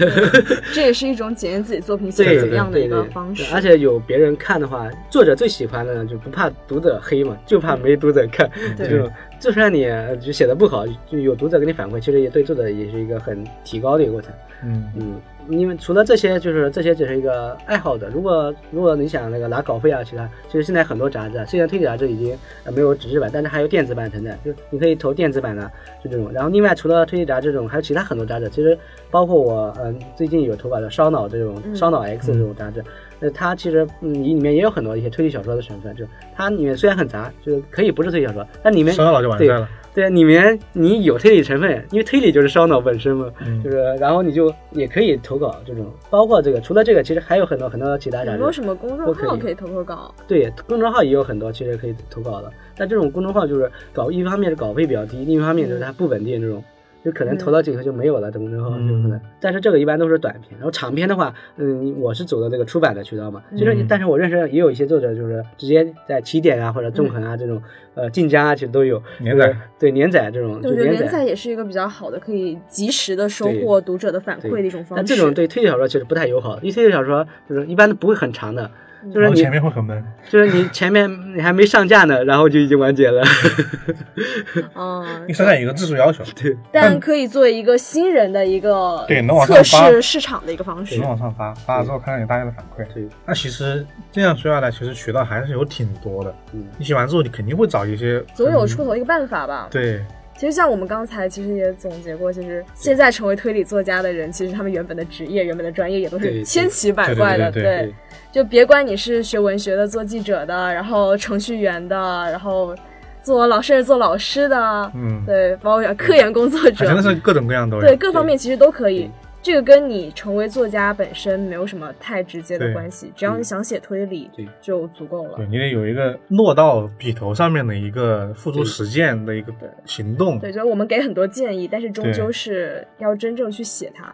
这也是一种检验自己作品写对的怎么样的一个方式。而且有别人看的话，作者最喜欢的呢，就不怕读者黑嘛，就怕没读者看。对这种就算你呃就写的不好，就有读者给你反馈，其实也对作者也是一个很提高的一个过程。嗯嗯，因为除了这些，就是这些只是一个爱好的。如果如果你想那个拿稿费啊，其他其实现在很多杂志啊，虽然推理杂志已经呃没有纸质版，但是还有电子版存在，就你可以投电子版的，就这种。然后另外除了推理杂志这种，还有其他很多杂志，其实包括我嗯、最近有投稿的烧脑这种嗯烧脑 X 这种杂志，呃它其实嗯里面也有很多一些推理小说的成分，就它里面虽然很杂，就是可以不是推理小说，但里面烧脑就完对事了。对，里面你有推理成分，因为推理就是烧脑本身嘛，嗯就是然后你就也可以投稿这种，包括这个，除了这个，其实还有很多很多其他展有没有，什么公众号可以投投稿？对，公众号也有很多其实可以投稿的，但这种公众号就是稿，一方面是稿费比较低，另一方面就是它不稳定这种。就可能投到几个就没有了，怎么之后就可能，但是这个一般都是短篇，然后长篇的话，嗯，我是走的这个出版的渠道嘛，其实嗯。但是我认识也有一些作者就是直接在起点啊或者纵横啊这种，呃晋江啊其实都有。连载，对连载这种，对我觉得就连连载也是一个比较好的，可以及时的收获读者的反馈的一种方式。但这种对推理小说其实不太友好，因为推理小说就是一般都不会很长的，就是你前面会很闷。就是你前面你还没上架呢，然后就已经完结了。嗯 因为，现在有一个字数要求，对，但可以作为一个新人的一个对能往上测发试市场的一个方式只能。往上发，发了之后看看有大家的反馈。对，那其实这样说下来，其实渠道还是有挺多的。嗯，你写完之后，你肯定会找一些总有嗯出头一个办法吧。对，其实像我们刚才其实也总结过，其实现在成为推理作家的人，其实他们原本的职业、原本的专业也都是千奇百怪的。对对对对就别管你是学文学的、做记者的，然后程序员的，然后做老甚至做老师的，嗯，对，包括科研工作者，真的是各种各样都有。对各方面其实都可以对。这个跟你成为作家本身没有什么太直接的关系，只要你想写推理对就足够了对。你得有一个落到笔头上面的一个付诸实践的一个行动。对，就是我们给很多建议，但是终究是要真正去写它。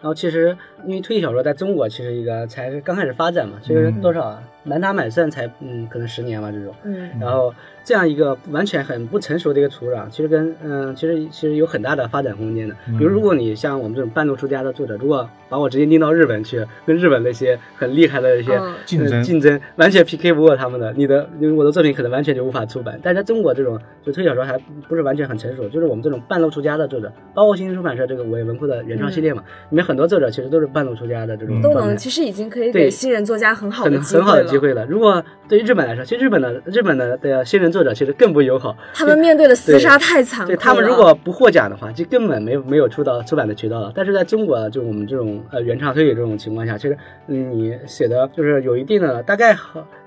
然后其实因为推理小说在中国其实一个才刚开始发展嘛，其实嗯多少啊满打满算才嗯可能十年吧这种。嗯然后这样一个完全很不成熟的一个土壤，其实跟嗯，其实其实有很大的发展空间的。嗯比如，如果你像我们这种半路出家的作者，如果把我直接拎到日本去，跟日本那些很厉害的一些、嗯竞争呃竞争，完全 PK 不过他们的，你的因为我的作品可能完全就无法出版。但在中国这种就推理小说还不是完全很成熟，就是我们这种半路出家的作者，包括新星出版社这个伪文库的原创系列嘛，里面很多作者其实都是半路出家的这种嗯都能，其实已经可以给新人作家很好的很很好的机会了。如果对于日本来说，其实日本的日本的的新人作者其实更不友好，他们面对的厮杀太残酷了。对他们如果不获奖的话，就根本没有没有出到出版的渠道了。但是在中国，就我们这种呃原创推理这种情况下，其实嗯你写的就是有一定的大概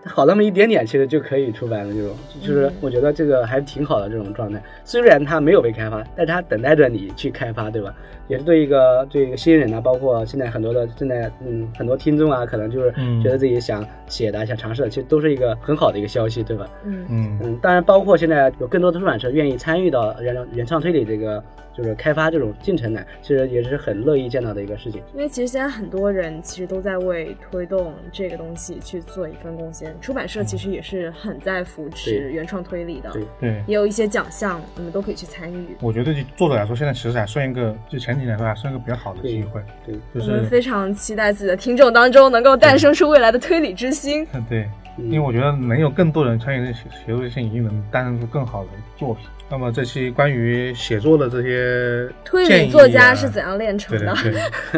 好好那么一点点，其实就可以出版了。这种就是嗯我觉得这个还挺好的这种状态。虽然它没有被开发，但是它等待着你去开发，对吧？也是对一个对一个新人呢，包括现在很多的正在嗯很多听众啊，可能就是嗯觉得自己想写的、想尝试的，其实都是一个很好的一个消息，对吧？嗯嗯，嗯，当然包括现在有更多的出版社愿意参与到原原创推理这个就是开发这种进程来，其实也是很乐意见到的一个事情。因为其实现在很多人其实都在为推动这个东西去做一份贡献，出版社其实也是很在扶持原创推理的，对对。也有一些奖项，你们都可以去参与。我觉得对作者来说，现在其实还算一个，就前几年来说还算一个比较好的机会，对，就我们非常期待自己的听众当中能够诞生出未来的推理之星。对，因为我觉得能有更多人参与这协作这些，一定能诞生出更好的作品。那么这期关于写作的这些推理作家啊是怎样炼成对的？对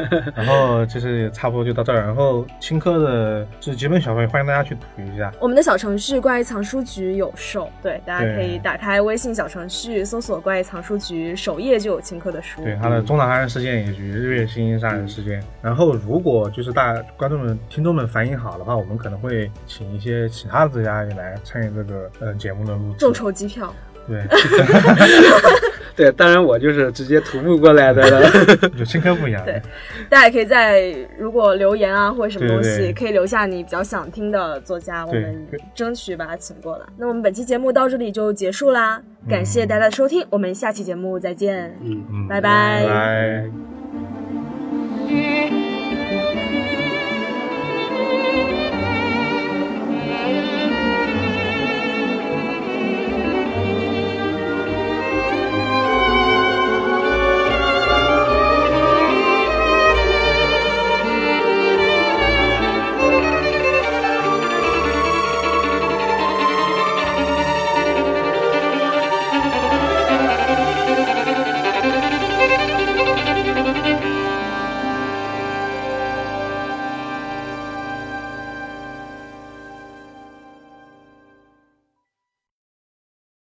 对，然后就是差不多就到这儿。然后青稞的这几本小说，也欢迎大家去读一下。我们的小程序“怪异藏书局”有售，对，大家可以打开微信小程序搜索“怪异藏书局”，首页就有青稞的书。对他的中南海岸事件以及日月星星杀人事件。然后如果就是大观众们、听众们反应好的话，我们可能会请一些其他的作家也来参与这个呃节目的录制。众筹机票，对，对，当然我就是直接徒步过来的了。就青稞不一样。对大家也可以在如果留言啊或者什么东西，对对对可以留下你比较想听的作家，我们争取把他请过来。那我们本期节目到这里就结束啦，感谢大家的收听，我们下期节目再见。嗯。嗯，拜拜拜拜。